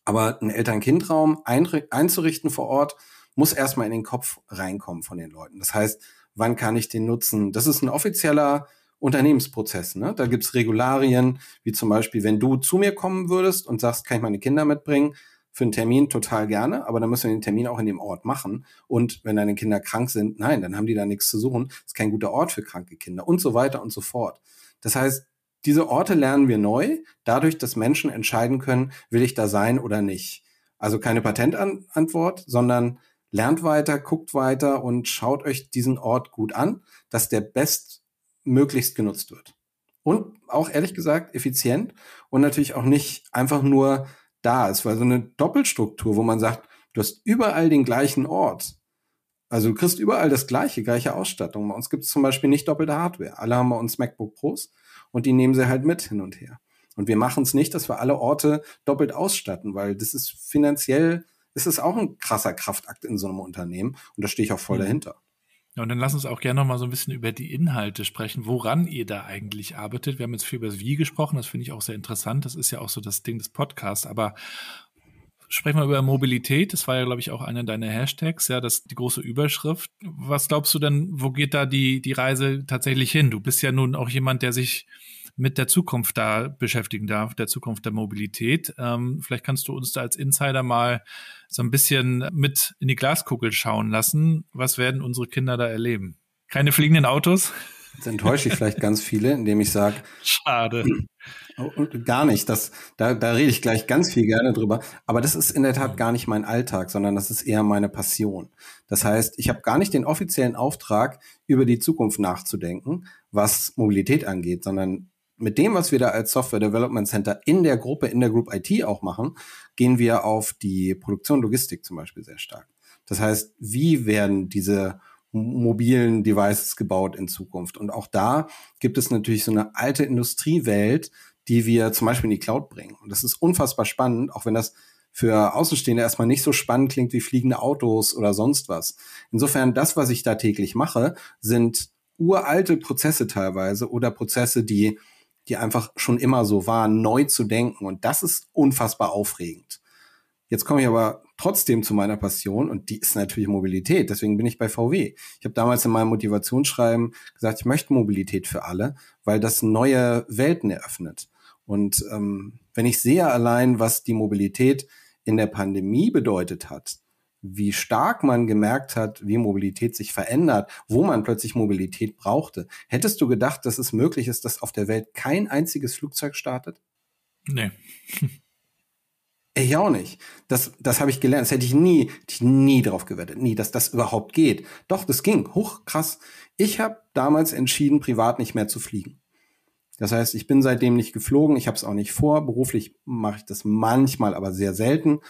Aber einen Eltern-Kind-Raum einzurichten vor Ort, muss erstmal in den Kopf reinkommen von den Leuten. Das heißt, wann kann ich den nutzen? Das ist ein offizieller Unternehmensprozess. Ne? Da gibt's Regularien, wie zum Beispiel, wenn du zu mir kommen würdest und sagst, kann ich meine Kinder mitbringen? Für einen Termin total gerne, aber dann müssen wir den Termin auch in dem Ort machen. Und wenn deine Kinder krank sind, nein, dann haben die da nichts zu suchen. Das ist kein guter Ort für kranke Kinder und so weiter und so fort. Das heißt, diese Orte lernen wir neu, dadurch, dass Menschen entscheiden können, will ich da sein oder nicht. Also keine Patentantwort, sondern lernt weiter, guckt weiter und schaut euch diesen Ort gut an, dass der bestmöglichst genutzt wird. Und auch ehrlich gesagt effizient und natürlich auch nicht einfach nur da ist, weil so eine Doppelstruktur, wo man sagt, du hast überall den gleichen Ort. Also du kriegst überall das gleiche, gleiche Ausstattung. Bei uns gibt es zum Beispiel nicht doppelte Hardware. Alle haben bei uns MacBook Pros und die nehmen sie halt mit hin und her. Und wir machen es nicht, dass wir alle Orte doppelt ausstatten, weil das ist finanziell ist es auch ein krasser Kraftakt in so einem Unternehmen und da stehe ich auch voll mhm. dahinter. Ja, und dann lass uns auch gerne noch mal so ein bisschen über die Inhalte sprechen, woran ihr da eigentlich arbeitet. Wir haben jetzt viel über das Wie gesprochen, das finde ich auch sehr interessant. Das ist ja auch so das Ding des Podcasts, aber sprechen wir über Mobilität. Das war ja, glaube ich, auch einer deiner Hashtags, ja, das die große Überschrift. Was glaubst du denn, wo geht da die, die Reise tatsächlich hin? Du bist ja nun auch jemand, der sich mit der Zukunft da beschäftigen darf, der Zukunft der Mobilität. Ähm, vielleicht kannst du uns da als Insider mal so ein bisschen mit in die Glaskugel schauen lassen. Was werden unsere Kinder da erleben? Keine fliegenden Autos? Jetzt enttäusche ich vielleicht ganz viele, indem ich sage. Schade. Oh, gar nicht. Das, da, da rede ich gleich ganz viel gerne drüber. Aber das ist in der Tat gar nicht mein Alltag, sondern das ist eher meine Passion. Das heißt, ich habe gar nicht den offiziellen Auftrag, über die Zukunft nachzudenken, was Mobilität angeht, sondern mit dem, was wir da als Software Development Center in der Gruppe, in der Group IT auch machen, gehen wir auf die Produktion Logistik zum Beispiel sehr stark. Das heißt, wie werden diese mobilen Devices gebaut in Zukunft? Und auch da gibt es natürlich so eine alte Industriewelt, die wir zum Beispiel in die Cloud bringen. Und das ist unfassbar spannend, auch wenn das für Außenstehende erstmal nicht so spannend klingt wie fliegende Autos oder sonst was. Insofern, das, was ich da täglich mache, sind uralte Prozesse teilweise oder Prozesse, die die einfach schon immer so waren, neu zu denken. Und das ist unfassbar aufregend. Jetzt komme ich aber trotzdem zu meiner Passion und die ist natürlich Mobilität. Deswegen bin ich bei VW. Ich habe damals in meinem Motivationsschreiben gesagt, ich möchte Mobilität für alle, weil das neue Welten eröffnet. Und ähm, wenn ich sehe allein, was die Mobilität in der Pandemie bedeutet hat, wie stark man gemerkt hat, wie Mobilität sich verändert, wo man plötzlich Mobilität brauchte. Hättest du gedacht, dass es möglich ist, dass auf der Welt kein einziges Flugzeug startet? Nee. Ich auch nicht. Das, das habe ich gelernt. Das hätte ich nie, hätte ich nie drauf gewettet. Nie, dass das überhaupt geht. Doch, das ging. Hoch, krass. Ich habe damals entschieden, privat nicht mehr zu fliegen. Das heißt, ich bin seitdem nicht geflogen. Ich habe es auch nicht vor. Beruflich mache ich das manchmal, aber sehr selten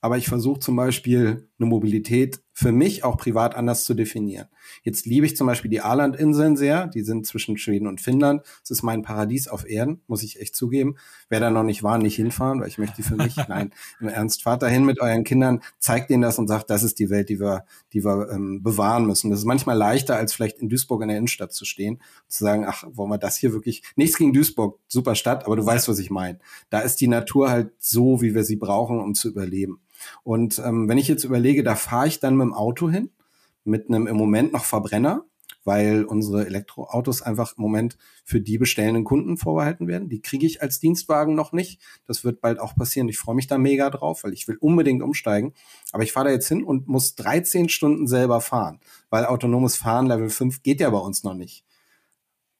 aber ich versuche zum Beispiel eine Mobilität für mich auch privat anders zu definieren. Jetzt liebe ich zum Beispiel die Arlandinseln sehr, die sind zwischen Schweden und Finnland. Es ist mein Paradies auf Erden, muss ich echt zugeben. Wer da noch nicht war, nicht hinfahren, weil ich möchte die für mich. Nein, im Ernst, fahrt dahin mit euren Kindern, zeigt denen das und sagt, das ist die Welt, die wir, die wir ähm, bewahren müssen. Das ist manchmal leichter, als vielleicht in Duisburg in der Innenstadt zu stehen, zu sagen, ach, wollen wir das hier wirklich, nichts gegen Duisburg, super Stadt, aber du weißt, was ich meine. Da ist die Natur halt so, wie wir sie brauchen, um zu überleben. Und ähm, wenn ich jetzt überlege, da fahre ich dann mit dem Auto hin, mit einem im Moment noch Verbrenner, weil unsere Elektroautos einfach im Moment für die bestellenden Kunden vorbehalten werden. Die kriege ich als Dienstwagen noch nicht. Das wird bald auch passieren. Ich freue mich da mega drauf, weil ich will unbedingt umsteigen. Aber ich fahre da jetzt hin und muss 13 Stunden selber fahren, weil autonomes Fahren Level 5 geht ja bei uns noch nicht.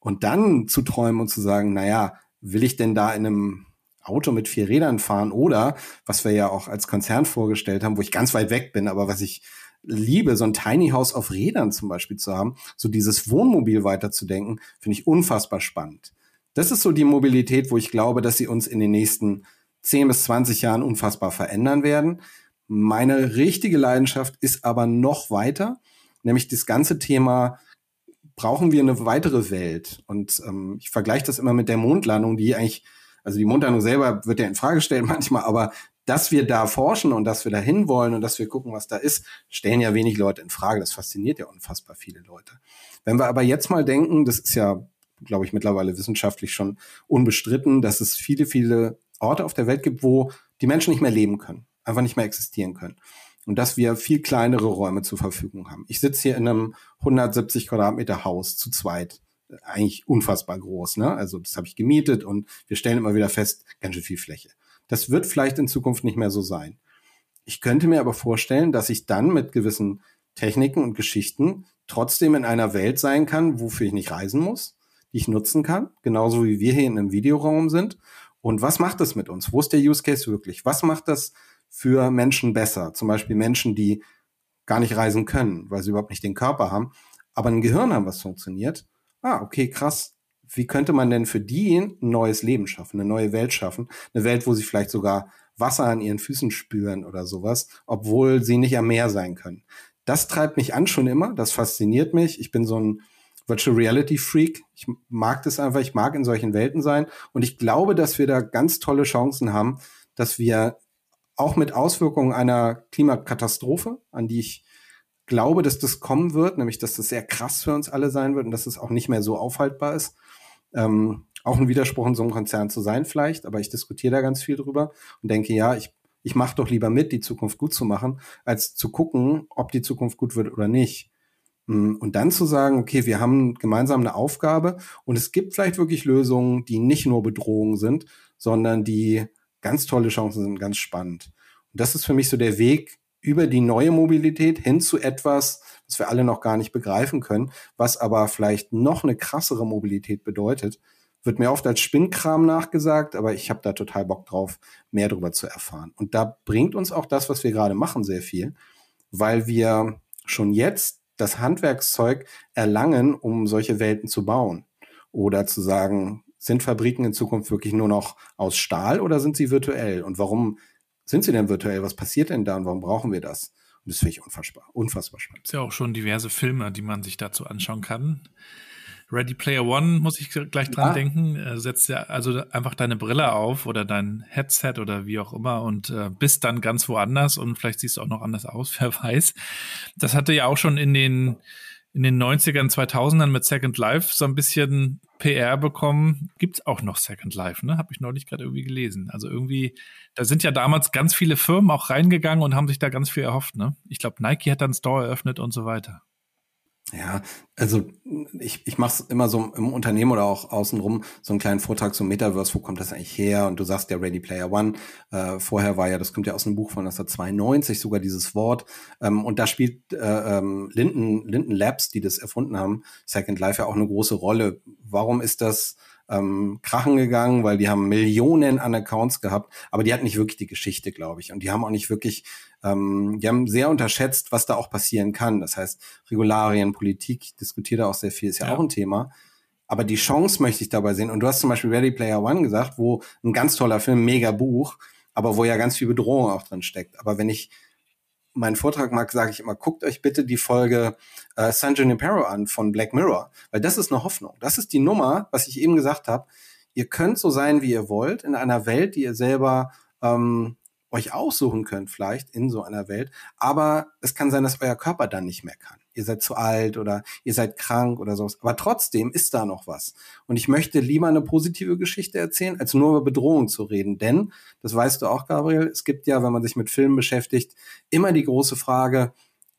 Und dann zu träumen und zu sagen, naja, will ich denn da in einem Auto mit vier Rädern fahren oder, was wir ja auch als Konzern vorgestellt haben, wo ich ganz weit weg bin, aber was ich liebe, so ein Tiny House auf Rädern zum Beispiel zu haben, so dieses Wohnmobil weiterzudenken, finde ich unfassbar spannend. Das ist so die Mobilität, wo ich glaube, dass sie uns in den nächsten 10 bis 20 Jahren unfassbar verändern werden. Meine richtige Leidenschaft ist aber noch weiter, nämlich das ganze Thema, brauchen wir eine weitere Welt? Und ähm, ich vergleiche das immer mit der Mondlandung, die eigentlich also die Mondlandung selber wird ja in Frage gestellt manchmal, aber dass wir da forschen und dass wir da hinwollen und dass wir gucken, was da ist, stellen ja wenig Leute in Frage. Das fasziniert ja unfassbar viele Leute. Wenn wir aber jetzt mal denken, das ist ja, glaube ich, mittlerweile wissenschaftlich schon unbestritten, dass es viele, viele Orte auf der Welt gibt, wo die Menschen nicht mehr leben können, einfach nicht mehr existieren können. Und dass wir viel kleinere Räume zur Verfügung haben. Ich sitze hier in einem 170 Quadratmeter Haus zu zweit eigentlich unfassbar groß. Ne? Also das habe ich gemietet und wir stellen immer wieder fest, ganz schön viel Fläche. Das wird vielleicht in Zukunft nicht mehr so sein. Ich könnte mir aber vorstellen, dass ich dann mit gewissen Techniken und Geschichten trotzdem in einer Welt sein kann, wofür ich nicht reisen muss, die ich nutzen kann, genauso wie wir hier in einem Videoraum sind. Und was macht das mit uns? Wo ist der Use Case wirklich? Was macht das für Menschen besser? Zum Beispiel Menschen, die gar nicht reisen können, weil sie überhaupt nicht den Körper haben, aber ein Gehirn haben, was funktioniert ah, okay, krass. Wie könnte man denn für die ein neues Leben schaffen, eine neue Welt schaffen? Eine Welt, wo sie vielleicht sogar Wasser an ihren Füßen spüren oder sowas, obwohl sie nicht am Meer sein können. Das treibt mich an schon immer, das fasziniert mich. Ich bin so ein Virtual Reality Freak. Ich mag das einfach, ich mag in solchen Welten sein. Und ich glaube, dass wir da ganz tolle Chancen haben, dass wir auch mit Auswirkungen einer Klimakatastrophe, an die ich glaube, dass das kommen wird, nämlich dass das sehr krass für uns alle sein wird und dass es auch nicht mehr so aufhaltbar ist. Ähm, auch ein Widerspruch in so einem Konzern zu sein vielleicht, aber ich diskutiere da ganz viel drüber und denke, ja, ich ich mache doch lieber mit, die Zukunft gut zu machen, als zu gucken, ob die Zukunft gut wird oder nicht. Mm, und dann zu sagen, okay, wir haben gemeinsam eine Aufgabe und es gibt vielleicht wirklich Lösungen, die nicht nur Bedrohungen sind, sondern die ganz tolle Chancen sind, ganz spannend. Und das ist für mich so der Weg über die neue Mobilität hin zu etwas, was wir alle noch gar nicht begreifen können, was aber vielleicht noch eine krassere Mobilität bedeutet. Wird mir oft als Spinnkram nachgesagt, aber ich habe da total Bock drauf, mehr darüber zu erfahren. Und da bringt uns auch das, was wir gerade machen, sehr viel, weil wir schon jetzt das Handwerkszeug erlangen, um solche Welten zu bauen. Oder zu sagen, sind Fabriken in Zukunft wirklich nur noch aus Stahl oder sind sie virtuell? Und warum sind sie denn virtuell? Was passiert denn da und warum brauchen wir das? Und das finde ich unfassbar, unfassbar spannend. Es ist ja auch schon diverse Filme, die man sich dazu anschauen kann. Ready Player One muss ich gleich dran ja. denken. Äh, setzt ja also einfach deine Brille auf oder dein Headset oder wie auch immer und äh, bist dann ganz woanders und vielleicht siehst du auch noch anders aus, wer weiß. Das hatte ja auch schon in den in den 90ern, 2000ern mit Second Life so ein bisschen PR bekommen. Gibt's auch noch Second Life, ne? Habe ich neulich gerade irgendwie gelesen. Also irgendwie, da sind ja damals ganz viele Firmen auch reingegangen und haben sich da ganz viel erhofft, ne? Ich glaube, Nike hat dann Store eröffnet und so weiter. Ja, also ich, ich mache es immer so im Unternehmen oder auch außenrum, so einen kleinen Vortrag zum Metaverse, wo kommt das eigentlich her? Und du sagst ja Ready Player One, äh, vorher war ja, das kommt ja aus einem Buch von 1992, sogar dieses Wort. Ähm, und da spielt äh, ähm, Linden, Linden Labs, die das erfunden haben, Second Life ja auch eine große Rolle. Warum ist das ähm, krachen gegangen, weil die haben Millionen an Accounts gehabt, aber die hatten nicht wirklich die Geschichte, glaube ich. Und die haben auch nicht wirklich, ähm, die haben sehr unterschätzt, was da auch passieren kann. Das heißt, Regularien, Politik, diskutiert da auch sehr viel, ist ja, ja. auch ein Thema. Aber die Chance möchte ich dabei sehen. Und du hast zum Beispiel Ready Player One gesagt, wo ein ganz toller Film, mega Buch, aber wo ja ganz viel Bedrohung auch drin steckt. Aber wenn ich meinen Vortrag mag, sage ich immer, guckt euch bitte die Folge äh, San Junipero an von Black Mirror, weil das ist eine Hoffnung. Das ist die Nummer, was ich eben gesagt habe. Ihr könnt so sein, wie ihr wollt, in einer Welt, die ihr selber ähm, euch aussuchen könnt, vielleicht in so einer Welt. Aber es kann sein, dass euer Körper dann nicht mehr kann. Ihr seid zu alt oder ihr seid krank oder sowas. Aber trotzdem ist da noch was. Und ich möchte lieber eine positive Geschichte erzählen, als nur über Bedrohung zu reden. Denn, das weißt du auch, Gabriel, es gibt ja, wenn man sich mit Filmen beschäftigt, immer die große Frage,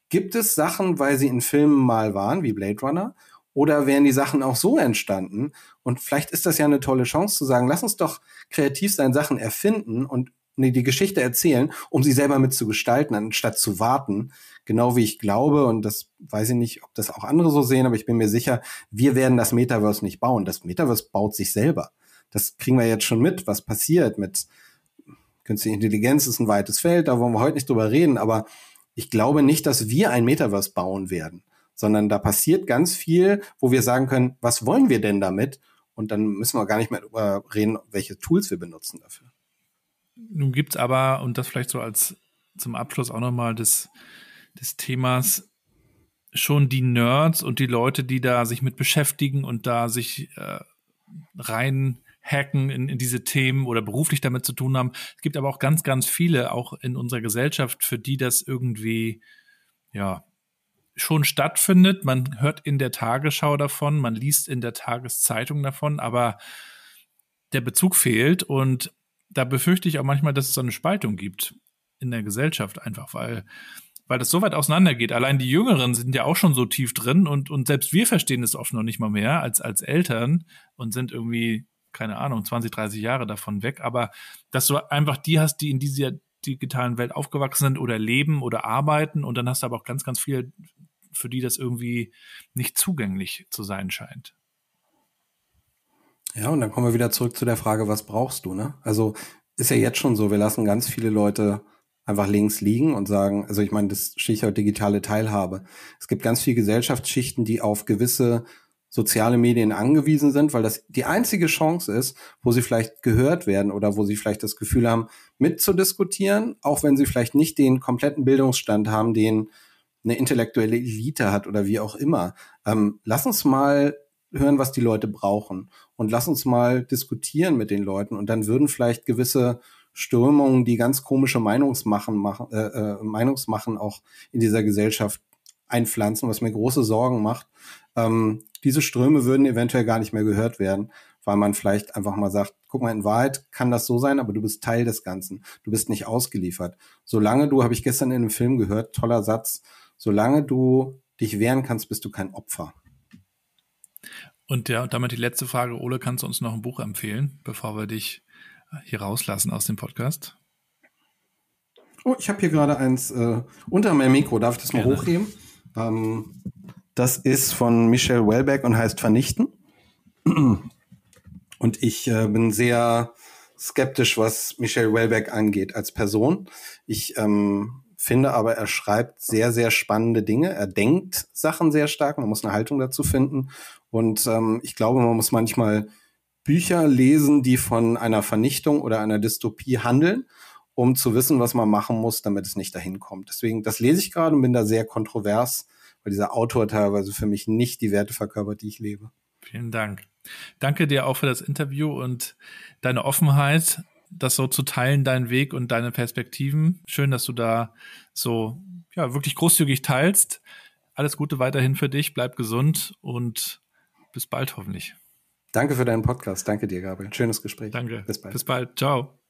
gibt es Sachen, weil sie in Filmen mal waren, wie Blade Runner? Oder wären die Sachen auch so entstanden? Und vielleicht ist das ja eine tolle Chance zu sagen, lass uns doch kreativ sein, Sachen erfinden und nee, die Geschichte erzählen, um sie selber mit zu gestalten, anstatt zu warten. Genau wie ich glaube, und das weiß ich nicht, ob das auch andere so sehen, aber ich bin mir sicher, wir werden das Metaverse nicht bauen. Das Metaverse baut sich selber. Das kriegen wir jetzt schon mit, was passiert mit künstliche Intelligenz ist ein weites Feld, da wollen wir heute nicht drüber reden, aber ich glaube nicht, dass wir ein Metaverse bauen werden, sondern da passiert ganz viel, wo wir sagen können, was wollen wir denn damit? Und dann müssen wir gar nicht mehr darüber reden, welche Tools wir benutzen dafür. Nun gibt es aber, und das vielleicht so als zum Abschluss auch nochmal des, des Themas, schon die Nerds und die Leute, die da sich mit beschäftigen und da sich äh, rein hacken in, in diese Themen oder beruflich damit zu tun haben. Es gibt aber auch ganz, ganz viele, auch in unserer Gesellschaft, für die das irgendwie, ja, schon stattfindet. Man hört in der Tagesschau davon, man liest in der Tageszeitung davon, aber der Bezug fehlt und da befürchte ich auch manchmal, dass es so eine Spaltung gibt in der Gesellschaft, einfach weil, weil das so weit auseinandergeht. Allein die Jüngeren sind ja auch schon so tief drin und, und selbst wir verstehen es oft noch nicht mal mehr als, als Eltern und sind irgendwie, keine Ahnung, 20, 30 Jahre davon weg. Aber dass du einfach die hast, die in dieser digitalen Welt aufgewachsen sind oder leben oder arbeiten und dann hast du aber auch ganz, ganz viele, für die das irgendwie nicht zugänglich zu sein scheint. Ja, und dann kommen wir wieder zurück zu der Frage, was brauchst du, ne? Also ist ja jetzt schon so, wir lassen ganz viele Leute einfach links liegen und sagen, also ich meine, das Stichwort digitale Teilhabe. Es gibt ganz viele Gesellschaftsschichten, die auf gewisse soziale Medien angewiesen sind, weil das die einzige Chance ist, wo sie vielleicht gehört werden oder wo sie vielleicht das Gefühl haben, mitzudiskutieren, auch wenn sie vielleicht nicht den kompletten Bildungsstand haben, den eine intellektuelle Elite hat oder wie auch immer. Ähm, lass uns mal hören, was die Leute brauchen und lass uns mal diskutieren mit den Leuten und dann würden vielleicht gewisse Strömungen, die ganz komische Meinungsmachen machen, äh, äh, Meinungsmachen auch in dieser Gesellschaft einpflanzen, was mir große Sorgen macht. Ähm, diese Ströme würden eventuell gar nicht mehr gehört werden, weil man vielleicht einfach mal sagt, guck mal, in Wahrheit kann das so sein, aber du bist Teil des Ganzen. Du bist nicht ausgeliefert. Solange du, habe ich gestern in einem Film gehört, toller Satz, solange du dich wehren kannst, bist du kein Opfer. Und ja, damit die letzte Frage, Ole, kannst du uns noch ein Buch empfehlen, bevor wir dich hier rauslassen aus dem Podcast? Oh, ich habe hier gerade eins äh, unter meinem Mikro. Darf ich das mal Gerne. hochheben? Ähm, das ist von Michelle Welbeck und heißt Vernichten. Und ich äh, bin sehr skeptisch, was Michelle Welbeck angeht als Person. Ich ähm, finde aber, er schreibt sehr, sehr spannende Dinge. Er denkt Sachen sehr stark. Man muss eine Haltung dazu finden. Und ähm, ich glaube, man muss manchmal Bücher lesen, die von einer Vernichtung oder einer Dystopie handeln, um zu wissen, was man machen muss, damit es nicht dahin kommt. Deswegen, das lese ich gerade und bin da sehr kontrovers, weil dieser Autor teilweise für mich nicht die Werte verkörpert, die ich lebe. Vielen Dank. Danke dir auch für das Interview und deine Offenheit, das so zu teilen, deinen Weg und deine Perspektiven. Schön, dass du da so ja, wirklich großzügig teilst. Alles Gute weiterhin für dich, bleib gesund und bis bald hoffentlich. Danke für deinen Podcast. Danke dir, Gabriel. Schönes Gespräch. Danke. Bis bald. Bis bald. Ciao.